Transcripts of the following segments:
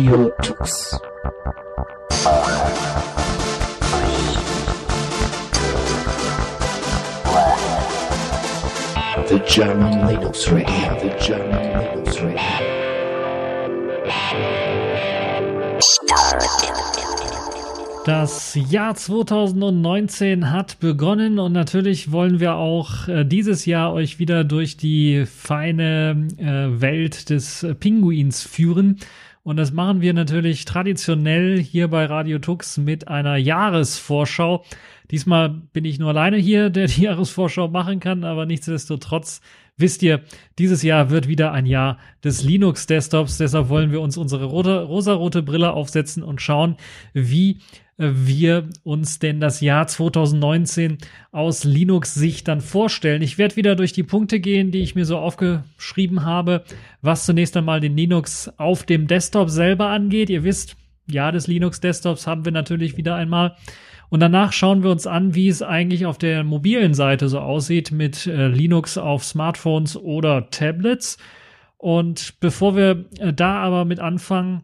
Radio Tux. The German Linux Radio, the German Linux Radio. Das Jahr 2019 hat begonnen und natürlich wollen wir auch äh, dieses Jahr euch wieder durch die feine äh, Welt des Pinguins führen. Und das machen wir natürlich traditionell hier bei Radio Tux mit einer Jahresvorschau. Diesmal bin ich nur alleine hier, der die Jahresvorschau machen kann, aber nichtsdestotrotz wisst ihr, dieses Jahr wird wieder ein Jahr des Linux-Desktops. Deshalb wollen wir uns unsere rote, rosarote Brille aufsetzen und schauen, wie wir uns denn das Jahr 2019 aus Linux-Sicht dann vorstellen. Ich werde wieder durch die Punkte gehen, die ich mir so aufgeschrieben habe, was zunächst einmal den Linux auf dem Desktop selber angeht. Ihr wisst, Jahr des Linux-Desktops haben wir natürlich wieder einmal. Und danach schauen wir uns an, wie es eigentlich auf der mobilen Seite so aussieht mit äh, Linux auf Smartphones oder Tablets. Und bevor wir äh, da aber mit anfangen,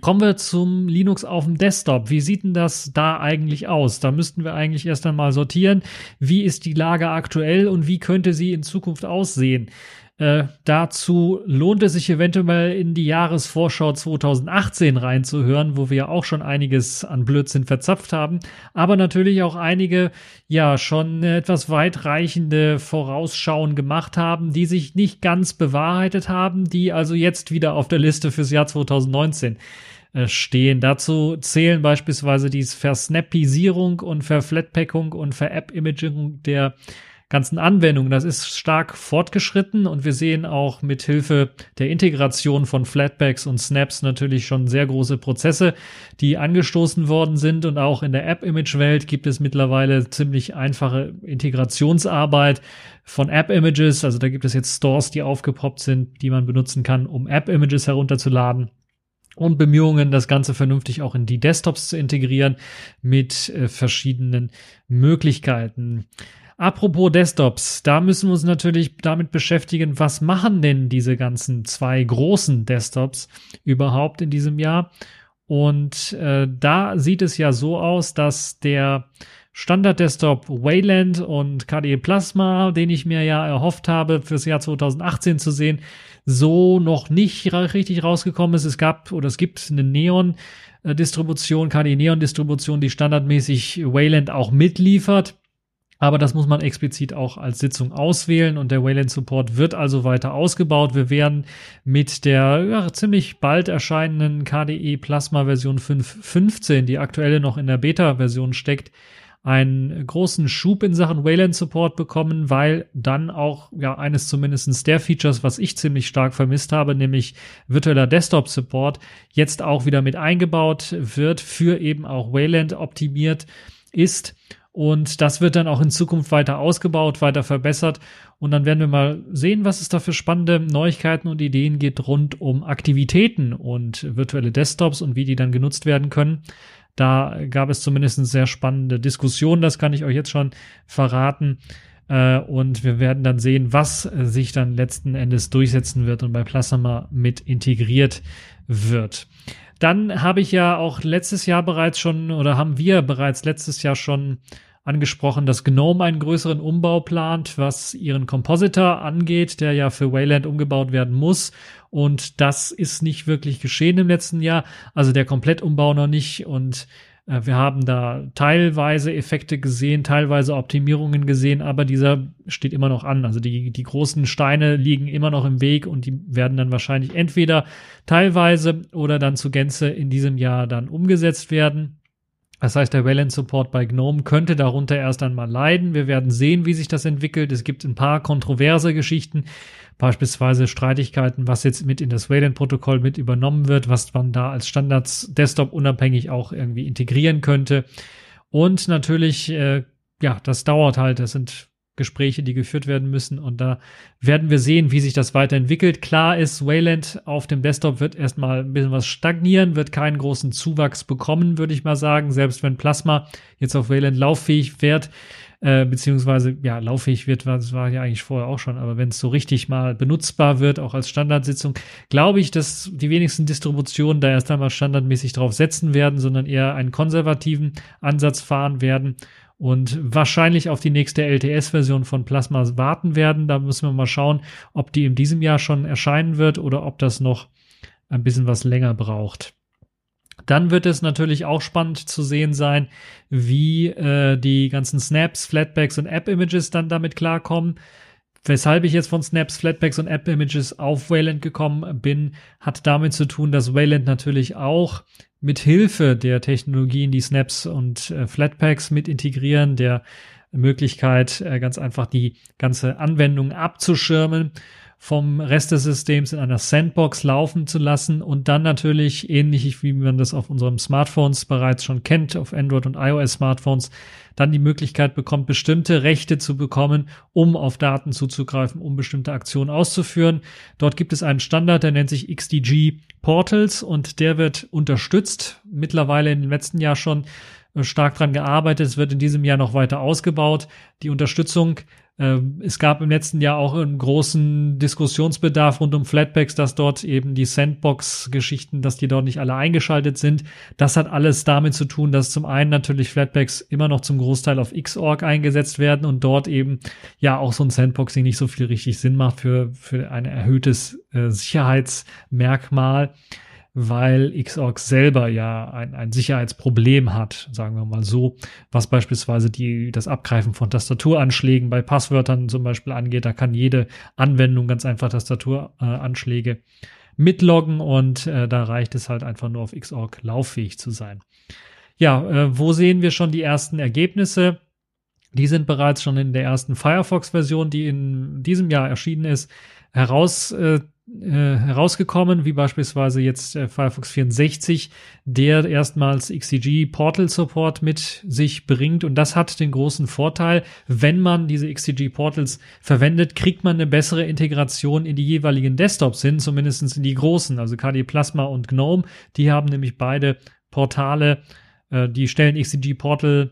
Kommen wir zum Linux auf dem Desktop. Wie sieht denn das da eigentlich aus? Da müssten wir eigentlich erst einmal sortieren. Wie ist die Lage aktuell und wie könnte sie in Zukunft aussehen? Äh, dazu lohnt es sich eventuell in die Jahresvorschau 2018 reinzuhören, wo wir auch schon einiges an Blödsinn verzapft haben, aber natürlich auch einige ja schon etwas weitreichende Vorausschauen gemacht haben, die sich nicht ganz bewahrheitet haben, die also jetzt wieder auf der Liste fürs Jahr 2019 äh, stehen. Dazu zählen beispielsweise die Versnappisierung und Verflatpackung und Ver-App-Imaging der ganzen Anwendungen. Das ist stark fortgeschritten und wir sehen auch mit Hilfe der Integration von Flatbacks und Snaps natürlich schon sehr große Prozesse, die angestoßen worden sind und auch in der App-Image-Welt gibt es mittlerweile ziemlich einfache Integrationsarbeit von App-Images. Also da gibt es jetzt Stores, die aufgepoppt sind, die man benutzen kann, um App-Images herunterzuladen und Bemühungen, das Ganze vernünftig auch in die Desktops zu integrieren mit äh, verschiedenen Möglichkeiten. Apropos Desktops, da müssen wir uns natürlich damit beschäftigen, was machen denn diese ganzen zwei großen Desktops überhaupt in diesem Jahr? Und äh, da sieht es ja so aus, dass der Standard-Desktop Wayland und KDE Plasma, den ich mir ja erhofft habe, fürs Jahr 2018 zu sehen, so noch nicht richtig rausgekommen ist. Es gab oder es gibt eine Neon-Distribution, KDE Neon-Distribution, die standardmäßig Wayland auch mitliefert. Aber das muss man explizit auch als Sitzung auswählen und der Wayland Support wird also weiter ausgebaut. Wir werden mit der ja, ziemlich bald erscheinenden KDE Plasma Version 5.15, die aktuell noch in der Beta-Version steckt, einen großen Schub in Sachen Wayland Support bekommen, weil dann auch ja eines zumindestens der Features, was ich ziemlich stark vermisst habe, nämlich virtueller Desktop Support, jetzt auch wieder mit eingebaut wird, für eben auch Wayland optimiert ist. Und das wird dann auch in Zukunft weiter ausgebaut, weiter verbessert. Und dann werden wir mal sehen, was es da für spannende Neuigkeiten und Ideen gibt rund um Aktivitäten und virtuelle Desktops und wie die dann genutzt werden können. Da gab es zumindest sehr spannende Diskussionen, das kann ich euch jetzt schon verraten. Äh, und wir werden dann sehen, was sich dann letzten Endes durchsetzen wird und bei Plasma mit integriert wird. Dann habe ich ja auch letztes Jahr bereits schon oder haben wir bereits letztes Jahr schon angesprochen, dass GNOME einen größeren Umbau plant, was ihren Compositor angeht, der ja für Wayland umgebaut werden muss. Und das ist nicht wirklich geschehen im letzten Jahr. Also der Komplettumbau noch nicht. Und wir haben da teilweise Effekte gesehen, teilweise Optimierungen gesehen, aber dieser steht immer noch an. Also die, die großen Steine liegen immer noch im Weg und die werden dann wahrscheinlich entweder teilweise oder dann zu Gänze in diesem Jahr dann umgesetzt werden. Das heißt, der Wayland Support bei GNOME könnte darunter erst einmal leiden. Wir werden sehen, wie sich das entwickelt. Es gibt ein paar kontroverse Geschichten, beispielsweise Streitigkeiten, was jetzt mit in das Wayland-Protokoll mit übernommen wird, was man da als Standards Desktop unabhängig auch irgendwie integrieren könnte. Und natürlich, äh, ja, das dauert halt. Das sind Gespräche, die geführt werden müssen. Und da werden wir sehen, wie sich das weiterentwickelt. Klar ist, Wayland auf dem Desktop wird erstmal ein bisschen was stagnieren, wird keinen großen Zuwachs bekommen, würde ich mal sagen. Selbst wenn Plasma jetzt auf Wayland lauffähig wird, äh, beziehungsweise ja, lauffähig wird, das war ja eigentlich vorher auch schon, aber wenn es so richtig mal benutzbar wird, auch als Standardsitzung, glaube ich, dass die wenigsten Distributionen da erst einmal standardmäßig drauf setzen werden, sondern eher einen konservativen Ansatz fahren werden und wahrscheinlich auf die nächste LTS-Version von Plasma warten werden. Da müssen wir mal schauen, ob die in diesem Jahr schon erscheinen wird oder ob das noch ein bisschen was länger braucht. Dann wird es natürlich auch spannend zu sehen sein, wie äh, die ganzen Snaps, Flatbacks und App-Images dann damit klarkommen. Weshalb ich jetzt von Snaps, Flatbacks und App-Images auf Wayland gekommen bin, hat damit zu tun, dass Wayland natürlich auch mit Hilfe der Technologien, die Snaps und äh, Flatpaks mit integrieren, der Möglichkeit, äh, ganz einfach die ganze Anwendung abzuschirmen vom Rest des Systems in einer Sandbox laufen zu lassen und dann natürlich ähnlich wie man das auf unseren Smartphones bereits schon kennt, auf Android und iOS Smartphones, dann die Möglichkeit bekommt, bestimmte Rechte zu bekommen, um auf Daten zuzugreifen, um bestimmte Aktionen auszuführen. Dort gibt es einen Standard, der nennt sich XDG Portals und der wird unterstützt. Mittlerweile in den letzten Jahr schon äh, stark dran gearbeitet. Es wird in diesem Jahr noch weiter ausgebaut. Die Unterstützung es gab im letzten Jahr auch einen großen Diskussionsbedarf rund um Flatpaks, dass dort eben die Sandbox-Geschichten, dass die dort nicht alle eingeschaltet sind. Das hat alles damit zu tun, dass zum einen natürlich Flatpaks immer noch zum Großteil auf Xorg eingesetzt werden und dort eben ja auch so ein Sandboxing nicht so viel richtig Sinn macht für, für ein erhöhtes äh, Sicherheitsmerkmal weil Xorg selber ja ein, ein Sicherheitsproblem hat, sagen wir mal so, was beispielsweise die, das Abgreifen von Tastaturanschlägen bei Passwörtern zum Beispiel angeht. Da kann jede Anwendung ganz einfach Tastaturanschläge mitloggen und äh, da reicht es halt einfach nur auf Xorg lauffähig zu sein. Ja, äh, wo sehen wir schon die ersten Ergebnisse? Die sind bereits schon in der ersten Firefox-Version, die in diesem Jahr erschienen ist, heraus äh, äh, herausgekommen, wie beispielsweise jetzt äh, Firefox 64, der erstmals XCG Portal Support mit sich bringt. Und das hat den großen Vorteil, wenn man diese XCG Portals verwendet, kriegt man eine bessere Integration in die jeweiligen Desktops hin, zumindest in die großen, also KDE Plasma und GNOME. Die haben nämlich beide Portale, äh, die stellen XCG Portal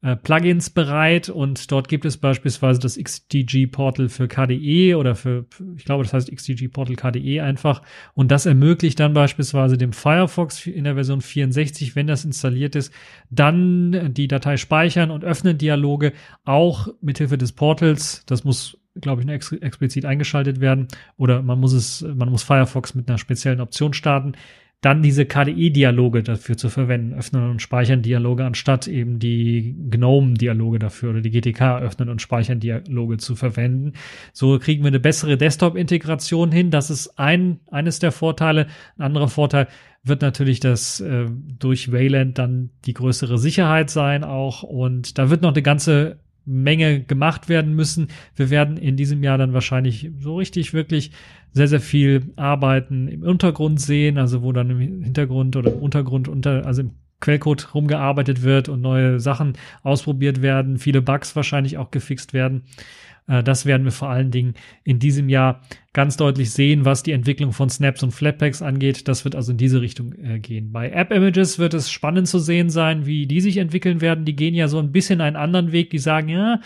äh, Plugins bereit und dort gibt es beispielsweise das XDG Portal für KDE oder für, ich glaube, das heißt XDG Portal KDE einfach. Und das ermöglicht dann beispielsweise dem Firefox in der Version 64, wenn das installiert ist, dann die Datei speichern und öffnen Dialoge auch mithilfe des Portals. Das muss glaube ich, ex explizit eingeschaltet werden. Oder man muss es, man muss Firefox mit einer speziellen Option starten dann diese KDE-Dialoge dafür zu verwenden, öffnen und speichern Dialoge, anstatt eben die GNOME-Dialoge dafür oder die GTK öffnen und speichern Dialoge zu verwenden. So kriegen wir eine bessere Desktop-Integration hin. Das ist ein, eines der Vorteile. Ein anderer Vorteil wird natürlich das äh, durch Wayland dann die größere Sicherheit sein auch. Und da wird noch eine ganze Menge gemacht werden müssen. Wir werden in diesem Jahr dann wahrscheinlich so richtig wirklich sehr, sehr viel Arbeiten im Untergrund sehen, also wo dann im Hintergrund oder im Untergrund unter, also im Quellcode rumgearbeitet wird und neue Sachen ausprobiert werden, viele Bugs wahrscheinlich auch gefixt werden. Äh, das werden wir vor allen Dingen in diesem Jahr ganz deutlich sehen, was die Entwicklung von Snaps und Flatpaks angeht. Das wird also in diese Richtung äh, gehen. Bei App Images wird es spannend zu sehen sein, wie die sich entwickeln werden. Die gehen ja so ein bisschen einen anderen Weg. Die sagen, ja,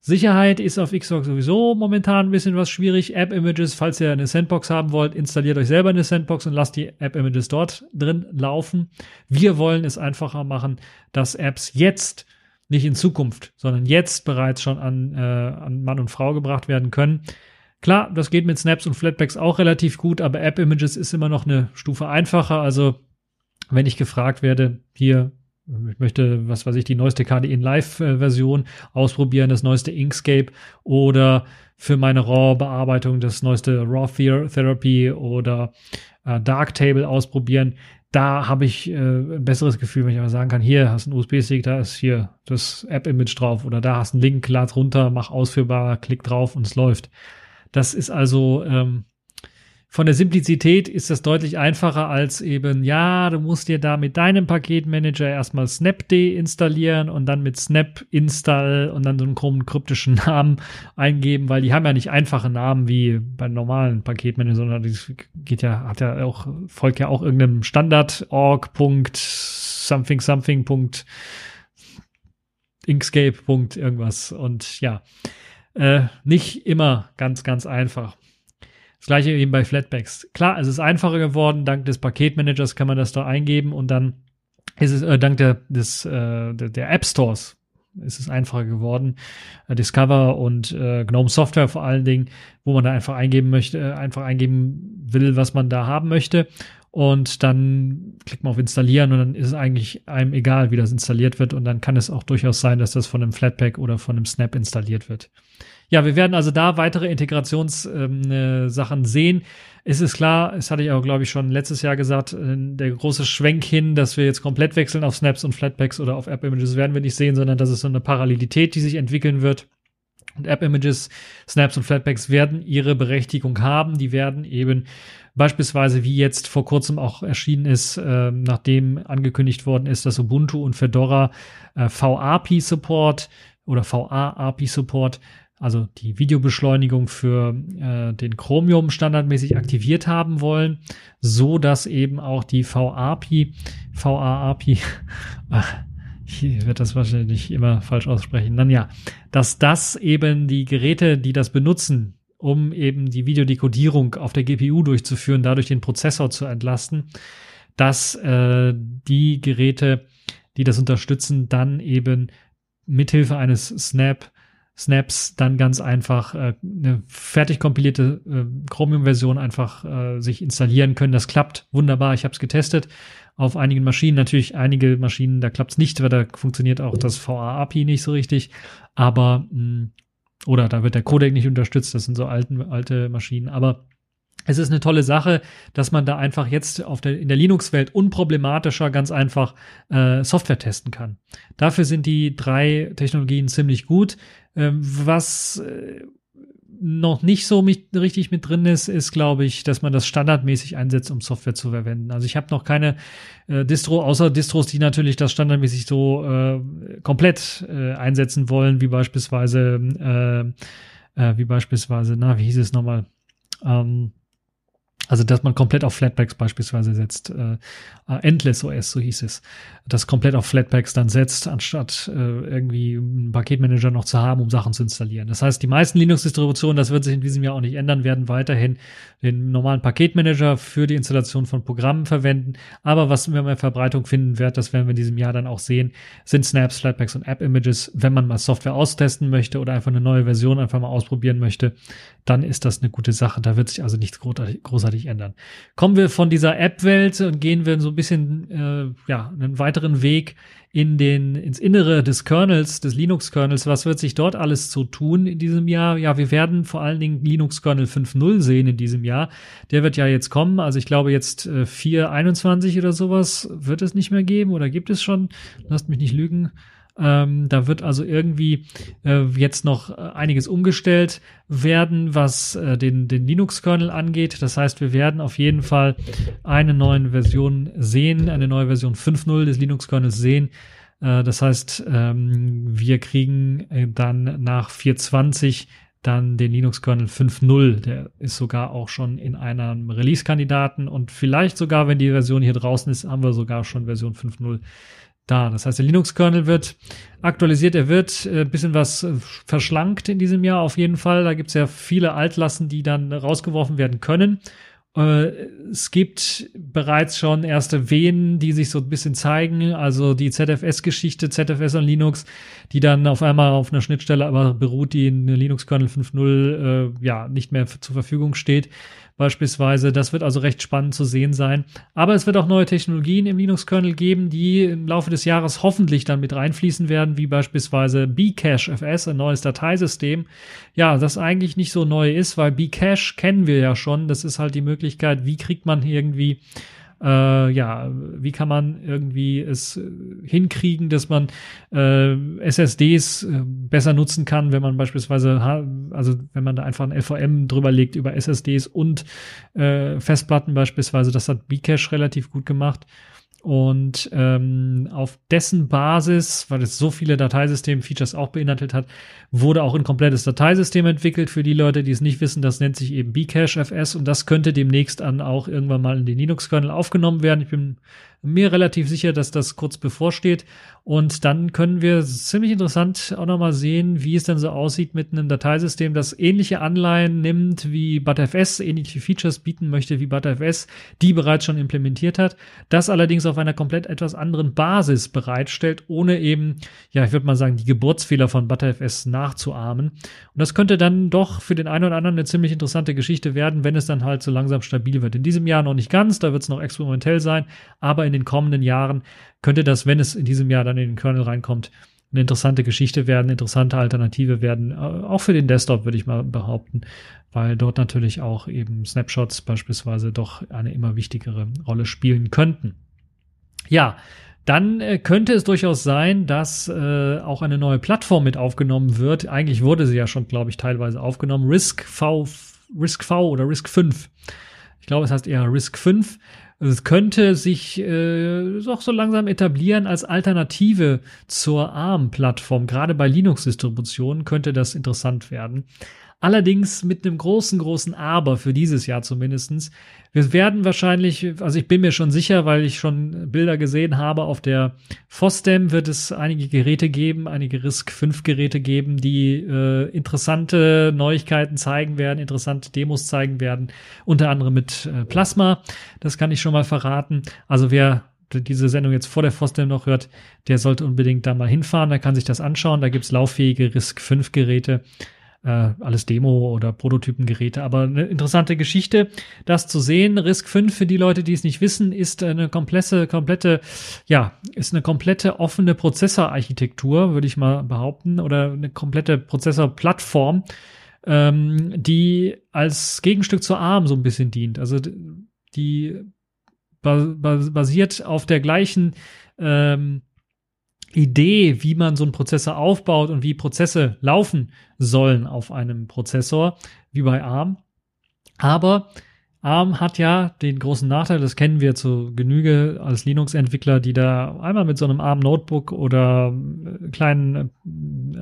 Sicherheit ist auf Xbox sowieso momentan ein bisschen was schwierig. App-Images, falls ihr eine Sandbox haben wollt, installiert euch selber eine Sandbox und lasst die App-Images dort drin laufen. Wir wollen es einfacher machen, dass Apps jetzt nicht in Zukunft, sondern jetzt bereits schon an, äh, an Mann und Frau gebracht werden können. Klar, das geht mit Snaps und Flatbacks auch relativ gut, aber App-Images ist immer noch eine Stufe einfacher. Also, wenn ich gefragt werde, hier, ich möchte, was weiß ich, die neueste KDE in Live-Version ausprobieren, das neueste Inkscape oder für meine RAW-Bearbeitung das neueste RAW Therapy oder äh, Darktable ausprobieren, da habe ich äh, ein besseres Gefühl, wenn ich einfach sagen kann, hier hast du einen USB-Stick, da ist hier das App-Image drauf oder da hast du einen Link, lad runter, mach ausführbar, klick drauf und es läuft. Das ist also ähm, von der Simplizität ist das deutlich einfacher als eben, ja, du musst dir da mit deinem Paketmanager erstmal Snapd installieren und dann mit Snap install und dann so einen krummen kryptischen Namen eingeben, weil die haben ja nicht einfache Namen wie bei normalen Paketmanagern, sondern das geht ja, hat ja auch, folgt ja auch irgendeinem Standard org. something something Inkscape. irgendwas. Und ja, äh, nicht immer ganz, ganz einfach. Das gleiche eben bei Flatpaks. Klar, es ist einfacher geworden. Dank des Paketmanagers kann man das da eingeben und dann ist es äh, dank der, des, äh, der App Stores ist es einfacher geworden. Äh, Discover und äh, GNOME Software vor allen Dingen, wo man da einfach eingeben möchte, äh, einfach eingeben will, was man da haben möchte. Und dann klickt man auf Installieren und dann ist es eigentlich einem egal, wie das installiert wird. Und dann kann es auch durchaus sein, dass das von einem Flatpak oder von einem Snap installiert wird. Ja, wir werden also da weitere Integrationssachen ähm, äh, sehen. Es ist klar, es hatte ich auch, glaube ich, schon letztes Jahr gesagt, äh, der große Schwenk hin, dass wir jetzt komplett wechseln auf Snaps und Flatpaks oder auf App-Images werden wir nicht sehen, sondern das ist so eine Parallelität, die sich entwickeln wird. Und App-Images, Snaps und Flatpaks werden ihre Berechtigung haben. Die werden eben beispielsweise, wie jetzt vor kurzem auch erschienen ist, äh, nachdem angekündigt worden ist, dass Ubuntu und Fedora äh, VAPI-Support oder VA-API-Support also die Videobeschleunigung für äh, den Chromium standardmäßig aktiviert haben wollen, so dass eben auch die VAPI, VAAPI, ich werde das wahrscheinlich immer falsch aussprechen, dann ja, dass das eben die Geräte, die das benutzen, um eben die Videodekodierung auf der GPU durchzuführen, dadurch den Prozessor zu entlasten, dass äh, die Geräte, die das unterstützen, dann eben mithilfe eines Snap Snaps dann ganz einfach äh, eine fertig kompilierte äh, Chromium-Version einfach äh, sich installieren können. Das klappt wunderbar. Ich habe es getestet auf einigen Maschinen. Natürlich einige Maschinen, da klappt es nicht, weil da funktioniert auch das VA-API nicht so richtig. Aber mh, mm, oder da wird der Codec nicht unterstützt. Das sind so alten, alte Maschinen. Aber es ist eine tolle Sache, dass man da einfach jetzt der, in der Linux-Welt unproblematischer ganz einfach äh, Software testen kann. Dafür sind die drei Technologien ziemlich gut. Ähm, was äh, noch nicht so mit, richtig mit drin ist, ist, glaube ich, dass man das standardmäßig einsetzt, um Software zu verwenden. Also ich habe noch keine äh, Distro, außer Distros, die natürlich das standardmäßig so äh, komplett äh, einsetzen wollen, wie beispielsweise, äh, äh, wie beispielsweise, na, wie hieß es nochmal? Ähm, also, dass man komplett auf Flatpaks beispielsweise setzt. Äh, äh Endless OS, so hieß es. Das komplett auf Flatpaks dann setzt, anstatt äh, irgendwie einen Paketmanager noch zu haben, um Sachen zu installieren. Das heißt, die meisten Linux-Distributionen, das wird sich in diesem Jahr auch nicht ändern, werden weiterhin den normalen Paketmanager für die Installation von Programmen verwenden. Aber was wir mehr Verbreitung finden wird, das werden wir in diesem Jahr dann auch sehen, sind Snaps, Flatpaks und App-Images. Wenn man mal Software austesten möchte oder einfach eine neue Version einfach mal ausprobieren möchte, dann ist das eine gute Sache. Da wird sich also nichts großartig ändern. Kommen wir von dieser App-Welt und gehen wir so ein bisschen, äh, ja, einen weiteren Weg in den, ins Innere des Kernels, des Linux-Kernels. Was wird sich dort alles zu tun in diesem Jahr? Ja, wir werden vor allen Dingen Linux-Kernel 5.0 sehen in diesem Jahr. Der wird ja jetzt kommen. Also ich glaube jetzt äh, 4.21 oder sowas wird es nicht mehr geben oder gibt es schon? Lasst mich nicht lügen. Ähm, da wird also irgendwie äh, jetzt noch äh, einiges umgestellt werden, was äh, den, den Linux-Kernel angeht. Das heißt, wir werden auf jeden Fall eine neue Version sehen, eine neue Version 5.0 des Linux-Kernels sehen. Äh, das heißt, ähm, wir kriegen äh, dann nach 4.20 dann den Linux-Kernel 5.0. Der ist sogar auch schon in einem Release-Kandidaten und vielleicht sogar, wenn die Version hier draußen ist, haben wir sogar schon Version 5.0 da. Das heißt, der Linux-Kernel wird aktualisiert, er wird äh, bisschen was äh, verschlankt in diesem Jahr auf jeden Fall. Da gibt es ja viele Altlassen, die dann rausgeworfen werden können. Äh, es gibt bereits schon erste Wehen, die sich so ein bisschen zeigen. Also die ZFS-Geschichte, ZFS und Linux, die dann auf einmal auf einer Schnittstelle aber beruht, die in Linux-Kernel 5.0 äh, ja nicht mehr zur Verfügung steht beispielsweise. Das wird also recht spannend zu sehen sein. Aber es wird auch neue Technologien im Linux-Kernel geben, die im Laufe des Jahres hoffentlich dann mit reinfließen werden, wie beispielsweise Bcache FS, ein neues Dateisystem. Ja, das eigentlich nicht so neu ist, weil Bcache kennen wir ja schon. Das ist halt die Möglichkeit, wie kriegt man irgendwie äh, ja, wie kann man irgendwie es hinkriegen, dass man äh, SSDs äh, besser nutzen kann, wenn man beispielsweise, also wenn man da einfach ein LVM drüber legt über SSDs und äh, Festplatten beispielsweise, das hat Bcache relativ gut gemacht. Und ähm, auf dessen Basis, weil es so viele Dateisystem-Features auch beinhaltet hat, wurde auch ein komplettes Dateisystem entwickelt. Für die Leute, die es nicht wissen, das nennt sich eben Bcache FS und das könnte demnächst dann auch irgendwann mal in den Linux-Kernel aufgenommen werden. Ich bin Mir relativ sicher, dass das kurz bevorsteht. Und dann können wir ziemlich interessant auch nochmal sehen, wie es denn so aussieht mit einem Dateisystem, das ähnliche Anleihen nimmt wie ButterFS, ähnliche Features bieten möchte wie ButterFS, die bereits schon implementiert hat, das allerdings auf einer komplett etwas anderen Basis bereitstellt, ohne eben, ja, ich würde mal sagen, die Geburtsfehler von ButterFS nachzuahmen. Und das könnte dann doch für den einen oder anderen eine ziemlich interessante Geschichte werden, wenn es dann halt so langsam stabil wird. In diesem Jahr noch nicht ganz, da wird es noch experimentell sein, aber in den kommenden Jahren könnte das, wenn es in diesem Jahr dann in den Kernel reinkommt, eine interessante Geschichte werden, interessante Alternative werden, auch für den Desktop würde ich mal behaupten, weil dort natürlich auch eben Snapshots beispielsweise doch eine immer wichtigere Rolle spielen könnten. Ja, dann äh, könnte es durchaus sein, dass äh, auch eine neue Plattform mit aufgenommen wird. Eigentlich wurde sie ja schon, glaube ich, teilweise aufgenommen. Risk V, Risk V oder Risk 5. Ich glaube, es heißt eher Risk 5. Es könnte sich äh, doch so langsam etablieren als Alternative zur ARM-Plattform. Gerade bei Linux-Distributionen könnte das interessant werden. Allerdings mit einem großen, großen Aber für dieses Jahr zumindestens. Wir werden wahrscheinlich, also ich bin mir schon sicher, weil ich schon Bilder gesehen habe, auf der FOSDEM wird es einige Geräte geben, einige RISC 5 Geräte geben, die äh, interessante Neuigkeiten zeigen werden, interessante Demos zeigen werden, unter anderem mit äh, Plasma. Das kann ich schon mal verraten. Also wer diese Sendung jetzt vor der FOSDEM noch hört, der sollte unbedingt da mal hinfahren, da kann sich das anschauen. Da gibt's lauffähige RISC 5 Geräte äh, alles Demo- oder Prototypengeräte. Aber eine interessante Geschichte, das zu sehen. Risk 5 für die Leute, die es nicht wissen, ist eine komplette, komplette, ja, ist eine komplette offene Prozessorarchitektur, würde ich mal behaupten, oder eine komplette Prozessorplattform, ähm, die als Gegenstück zur ARM so ein bisschen dient. Also die basiert auf der gleichen ähm, Idee, wie man so einen Prozessor aufbaut und wie Prozesse laufen sollen auf einem Prozessor, wie bei ARM. Aber ARM hat ja den großen Nachteil, das kennen wir zu Genüge als Linux-Entwickler, die da einmal mit so einem ARM-Notebook oder äh, kleinen äh,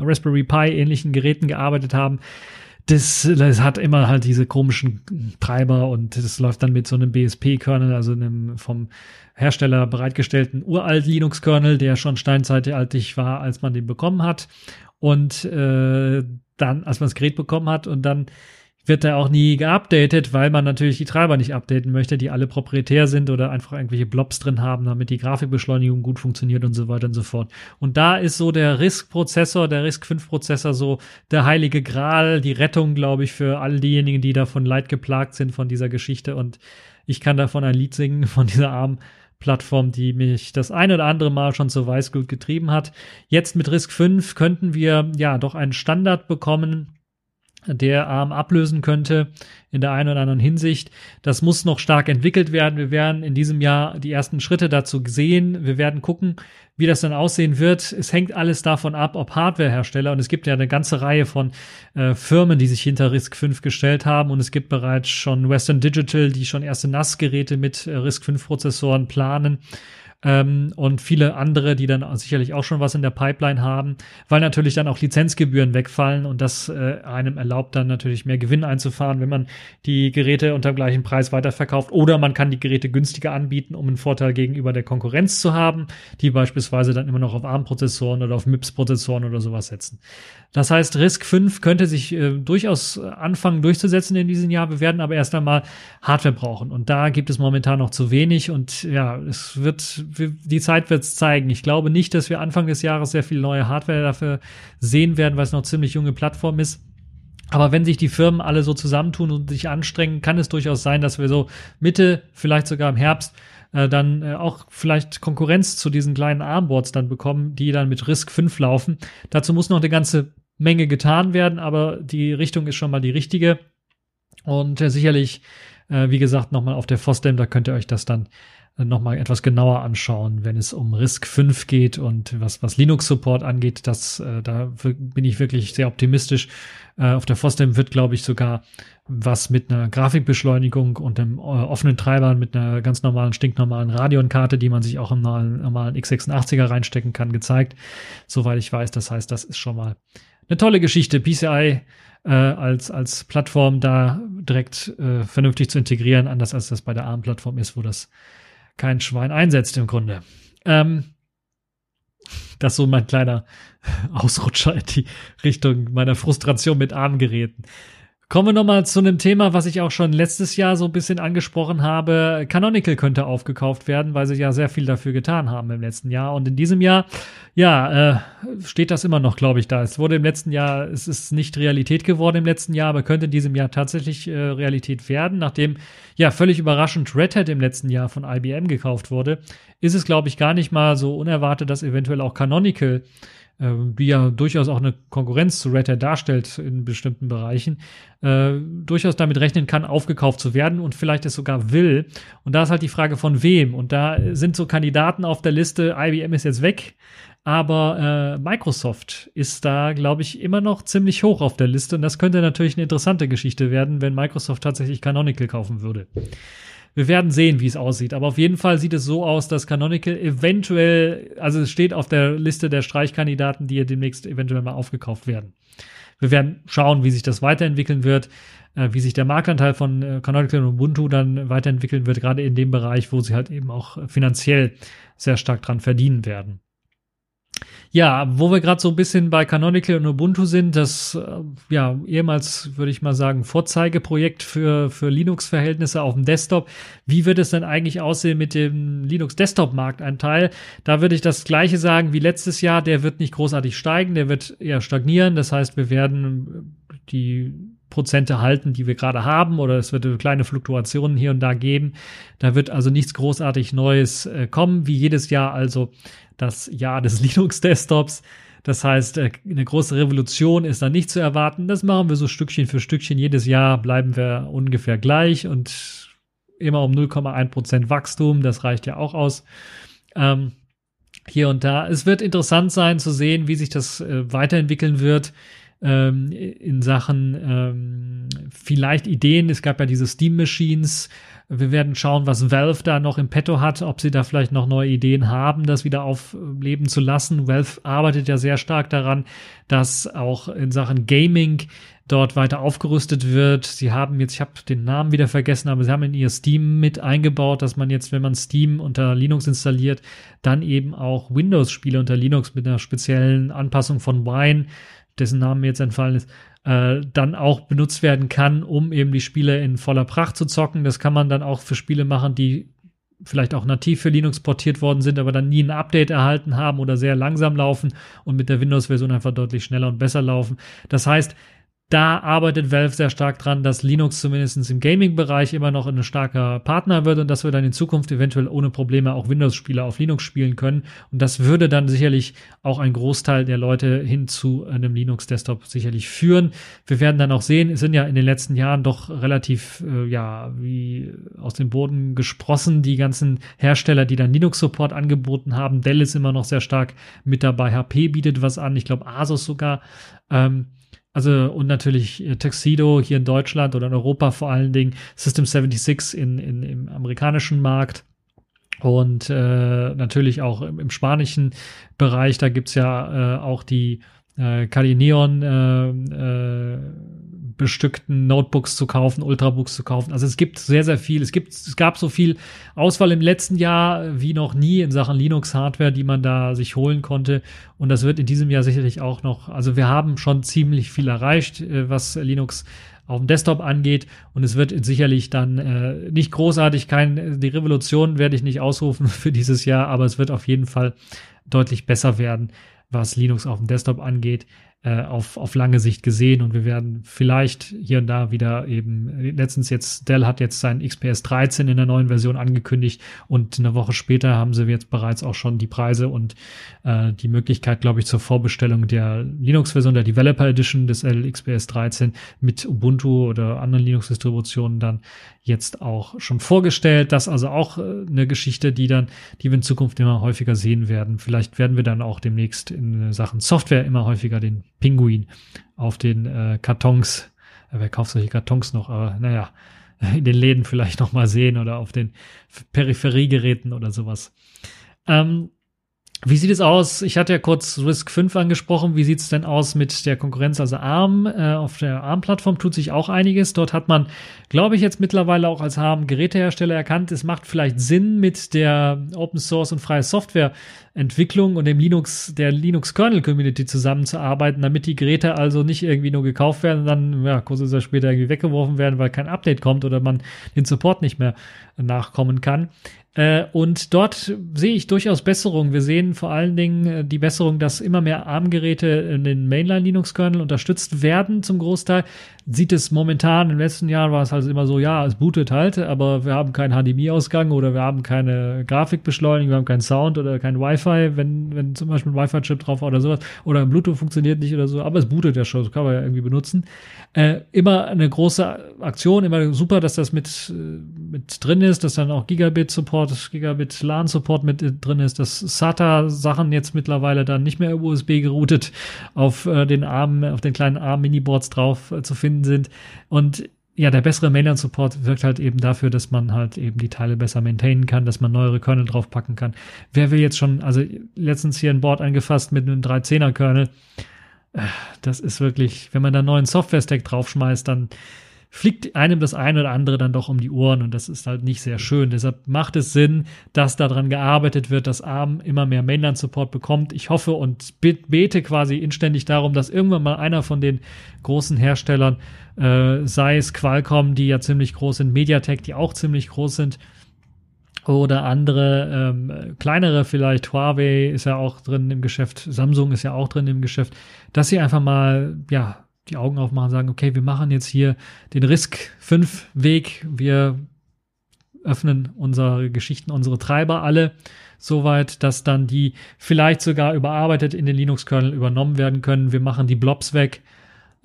Raspberry Pi-ähnlichen Geräten gearbeitet haben, das, das hat immer halt diese komischen Treiber und das läuft dann mit so einem BSP-Kernel, also einem vom Hersteller bereitgestellten uralt Linux-Kernel, der schon steinzeitaltig war, als man den bekommen hat. Und äh, dann, als man das Gerät bekommen hat und dann wird er auch nie geupdatet, weil man natürlich die Treiber nicht updaten möchte, die alle proprietär sind oder einfach irgendwelche Blobs drin haben, damit die Grafikbeschleunigung gut funktioniert und so weiter und so fort. Und da ist so der RISC-Prozessor, der RISC-5-Prozessor so der heilige Gral, die Rettung, glaube ich, für all diejenigen, die davon leid geplagt sind von dieser Geschichte. Und ich kann davon ein Lied singen, von dieser armen Plattform, die mich das ein oder andere Mal schon zu Weißglut getrieben hat. Jetzt mit RISC 5 könnten wir ja doch einen Standard bekommen, der ARM ablösen könnte in der einen oder anderen Hinsicht. Das muss noch stark entwickelt werden. Wir werden in diesem Jahr die ersten Schritte dazu sehen. Wir werden gucken, wie das dann aussehen wird. Es hängt alles davon ab, ob Hardwarehersteller, und es gibt ja eine ganze Reihe von äh, Firmen, die sich hinter RISC 5 gestellt haben, und es gibt bereits schon Western Digital, die schon erste NAS-Geräte mit äh, RISC 5 Prozessoren planen ähm, und viele andere, die dann sicherlich auch schon was in der Pipeline haben, weil natürlich dann auch Lizenzgebühren wegfallen und das äh, einem erlaubt dann natürlich mehr Gewinn einzufahren, wenn man die Geräte unter dem gleichen Preis weiterverkauft oder man kann die Geräte günstiger anbieten, um einen Vorteil gegenüber der Konkurrenz zu haben, die beispielsweise dann immer noch auf ARM-Prozessoren oder auf MIPS-Prozessoren oder sowas setzen. Das heißt, RISC 5 könnte sich äh, durchaus anfangen durchzusetzen in diesem Jahr. Wir werden aber erst einmal Hardware brauchen und da gibt es momentan noch zu wenig und ja, es wird die Zeit wird es zeigen. Ich glaube nicht, dass wir Anfang des Jahres sehr viel neue Hardware dafür sehen werden, weil es noch ziemlich junge Plattform ist. Aber wenn sich die Firmen alle so zusammentun und sich anstrengen, kann es durchaus sein, dass wir so Mitte, vielleicht sogar im Herbst, äh, dann äh, auch vielleicht Konkurrenz zu diesen kleinen Armboards dann bekommen, die dann mit RISC 5 laufen. Dazu muss noch eine ganze Menge getan werden, aber die Richtung ist schon mal die richtige. Und äh, sicherlich, äh, wie gesagt, nochmal auf der FOSDEM, da könnt ihr euch das dann nochmal etwas genauer anschauen, wenn es um RISC 5 geht und was, was Linux-Support angeht. Das, äh, da bin ich wirklich sehr optimistisch. Äh, auf der FOSDEM wird, glaube ich, sogar was mit einer Grafikbeschleunigung und einem äh, offenen Treiber mit einer ganz normalen, stinknormalen Radeon-Karte, die man sich auch im normalen, normalen x86er reinstecken kann, gezeigt. Soweit ich weiß. Das heißt, das ist schon mal eine tolle Geschichte. PCI äh, als, als Plattform da direkt äh, vernünftig zu integrieren, anders als das bei der ARM-Plattform ist, wo das kein Schwein einsetzt im Grunde. Ähm, das ist so mein kleiner Ausrutscher in die Richtung meiner Frustration mit Armgeräten. Kommen wir nochmal zu einem Thema, was ich auch schon letztes Jahr so ein bisschen angesprochen habe. Canonical könnte aufgekauft werden, weil sie ja sehr viel dafür getan haben im letzten Jahr. Und in diesem Jahr, ja, äh, steht das immer noch, glaube ich, da. Es wurde im letzten Jahr, es ist nicht Realität geworden im letzten Jahr, aber könnte in diesem Jahr tatsächlich äh, Realität werden. Nachdem, ja, völlig überraschend Red Hat im letzten Jahr von IBM gekauft wurde, ist es, glaube ich, gar nicht mal so unerwartet, dass eventuell auch Canonical die ja durchaus auch eine Konkurrenz zu Red Hat darstellt in bestimmten Bereichen, äh, durchaus damit rechnen kann, aufgekauft zu werden und vielleicht es sogar will. Und da ist halt die Frage von wem. Und da sind so Kandidaten auf der Liste, IBM ist jetzt weg, aber äh, Microsoft ist da, glaube ich, immer noch ziemlich hoch auf der Liste. Und das könnte natürlich eine interessante Geschichte werden, wenn Microsoft tatsächlich Canonical kaufen würde. Wir werden sehen, wie es aussieht. Aber auf jeden Fall sieht es so aus, dass Canonical eventuell, also es steht auf der Liste der Streichkandidaten, die ja demnächst eventuell mal aufgekauft werden. Wir werden schauen, wie sich das weiterentwickeln wird, äh, wie sich der Marktanteil von äh, Canonical und Ubuntu dann weiterentwickeln wird, gerade in dem Bereich, wo sie halt eben auch finanziell sehr stark dran verdienen werden. Ja, wo wir gerade so ein bisschen bei Canonical und Ubuntu sind, das äh, ja ehemals würde ich mal sagen Vorzeigeprojekt für für Linux-Verhältnisse auf dem Desktop. Wie wird es denn eigentlich aussehen mit dem Linux Desktop-Marktanteil? Da würde ich das Gleiche sagen wie letztes Jahr. Der wird nicht großartig steigen, der wird eher stagnieren. Das heißt, wir werden die Prozente halten, die wir gerade haben, oder es wird kleine Fluktuationen hier und da geben. Da wird also nichts großartig Neues äh, kommen, wie jedes Jahr also das Jahr des Linux-Desktops. Das heißt, äh, eine große Revolution ist da nicht zu erwarten. Das machen wir so Stückchen für Stückchen. Jedes Jahr bleiben wir ungefähr gleich und immer um 0,1 Prozent Wachstum. Das reicht ja auch aus. Ähm, hier und da. Es wird interessant sein zu sehen, wie sich das äh, weiterentwickeln wird ähm, in Sachen ähm, vielleicht Ideen. Es gab ja diese Steam Machines. Wir werden schauen, was Valve da noch im Petto hat, ob sie da vielleicht noch neue Ideen haben, das wieder aufleben zu lassen. Valve arbeitet ja sehr stark daran, dass auch in Sachen Gaming dort weiter aufgerüstet wird. Sie haben jetzt, ich habe den Namen wieder vergessen, aber sie haben in ihr Steam mit eingebaut, dass man jetzt, wenn man Steam unter Linux installiert, dann eben auch Windows-Spiele unter Linux mit einer speziellen Anpassung von Wine dessen Name mir jetzt entfallen ist, äh, dann auch benutzt werden kann, um eben die Spiele in voller Pracht zu zocken. Das kann man dann auch für Spiele machen, die vielleicht auch nativ für Linux portiert worden sind, aber dann nie ein Update erhalten haben oder sehr langsam laufen und mit der Windows-Version einfach deutlich schneller und besser laufen. Das heißt, da arbeitet Valve sehr stark dran, dass Linux zumindest im Gaming-Bereich immer noch ein starker Partner wird und dass wir dann in Zukunft eventuell ohne Probleme auch Windows-Spiele auf Linux spielen können. Und das würde dann sicherlich auch einen Großteil der Leute hin zu einem Linux-Desktop sicherlich führen. Wir werden dann auch sehen, es sind ja in den letzten Jahren doch relativ, äh, ja, wie aus dem Boden gesprossen, die ganzen Hersteller, die dann Linux-Support angeboten haben. Dell ist immer noch sehr stark mit dabei. HP bietet was an, ich glaube Asus sogar. Ähm, also und natürlich äh, Tuxedo hier in Deutschland oder in Europa vor allen Dingen, System 76 in, in, im amerikanischen Markt. Und äh, natürlich auch im, im spanischen Bereich, da gibt's ja äh, auch die äh, Kali Neon äh, äh, bestückten Notebooks zu kaufen, Ultrabooks zu kaufen. Also es gibt sehr, sehr viel. Es gibt, es gab so viel Auswahl im letzten Jahr wie noch nie in Sachen Linux-Hardware, die man da sich holen konnte. Und das wird in diesem Jahr sicherlich auch noch, also wir haben schon ziemlich viel erreicht, äh, was Linux auf dem Desktop angeht. Und es wird sicherlich dann äh, nicht großartig kein, die Revolution werde ich nicht ausrufen für dieses Jahr, aber es wird auf jeden Fall deutlich besser werden, was Linux auf dem Desktop angeht. Äh, auf, auf lange Sicht gesehen. Und wir werden vielleicht hier und da wieder eben, letztens jetzt, Dell hat jetzt sein XPS 13 in der neuen Version angekündigt. Und eine Woche später haben sie jetzt bereits auch schon die Preise und äh, die Möglichkeit, glaube ich, zur Vorbestellung der Linux-Version, der Developer Edition des LXPS 13 mit Ubuntu oder anderen Linux-Distributionen dann jetzt auch schon vorgestellt. Das also auch äh, eine Geschichte, die dann, die wir in Zukunft immer häufiger sehen werden. Vielleicht werden wir dann auch demnächst in Sachen Software immer häufiger den Pinguin auf den äh, Kartons, äh, wer kauft solche Kartons noch, aber naja, in den Läden vielleicht noch mal sehen oder auf den Peripheriegeräten oder sowas. Ähm, Wie sieht es aus? Ich hatte ja kurz Risk 5 angesprochen. Wie sieht es denn aus mit der Konkurrenz? Also ARM, äh, auf der ARM-Plattform tut sich auch einiges. Dort hat man, glaube ich, jetzt mittlerweile auch als ARM-Gerätehersteller erkannt, es macht vielleicht Sinn, mit der Open Source und freie Software Entwicklung und dem Linux, der Linux Kernel Community zusammenzuarbeiten, damit die Geräte also nicht irgendwie nur gekauft werden und dann, ja, kurze Zeit später irgendwie weggeworfen werden, weil kein Update kommt oder man den Support nicht mehr nachkommen kann. Äh, und dort sehe ich durchaus Besserungen. Wir sehen vor allen Dingen äh, die Besserung, dass immer mehr ARM-Geräte in den Mainline-Linux-Kernel unterstützt werden zum Großteil. Sieht es momentan, im letzten Jahr war es halt immer so, ja, es bootet halt, aber wir haben keinen HDMI-Ausgang oder wir haben keine Grafikbeschleunigung, wir haben keinen Sound oder kein Wi-Fi, wenn, wenn zum Beispiel ein Wi-Fi-Chip drauf war oder sowas. Oder Bluetooth funktioniert nicht oder so, aber es bootet ja schon, das kann man ja irgendwie benutzen. Äh, immer eine große Aktion, immer super, dass das mit, mit drin ist, dass dann auch Gigabit-Support Support, Gigabit LAN Support mit drin ist, dass SATA Sachen jetzt mittlerweile dann nicht mehr USB geroutet auf äh, den Armen, auf den kleinen ARM Miniboards drauf äh, zu finden sind und ja, der bessere Mainland Support wirkt halt eben dafür, dass man halt eben die Teile besser maintainen kann, dass man neuere Kernel draufpacken kann. Wer will jetzt schon, also letztens hier ein Board angefasst mit einem 310er Kernel. Äh, das ist wirklich, wenn man da neuen Software Stack draufschmeißt, dann fliegt einem das eine oder andere dann doch um die Ohren und das ist halt nicht sehr schön. Deshalb macht es Sinn, dass daran gearbeitet wird, dass ARM immer mehr Mainland-Support bekommt. Ich hoffe und bete quasi inständig darum, dass irgendwann mal einer von den großen Herstellern, äh, sei es Qualcomm, die ja ziemlich groß sind, MediaTek, die auch ziemlich groß sind, oder andere ähm, kleinere vielleicht, Huawei ist ja auch drin im Geschäft, Samsung ist ja auch drin im Geschäft, dass sie einfach mal, ja, die Augen aufmachen und sagen, okay, wir machen jetzt hier den Risk 5 Weg, wir öffnen unsere Geschichten, unsere Treiber alle soweit, dass dann die vielleicht sogar überarbeitet in den Linux-Kernel übernommen werden können. Wir machen die Blobs weg.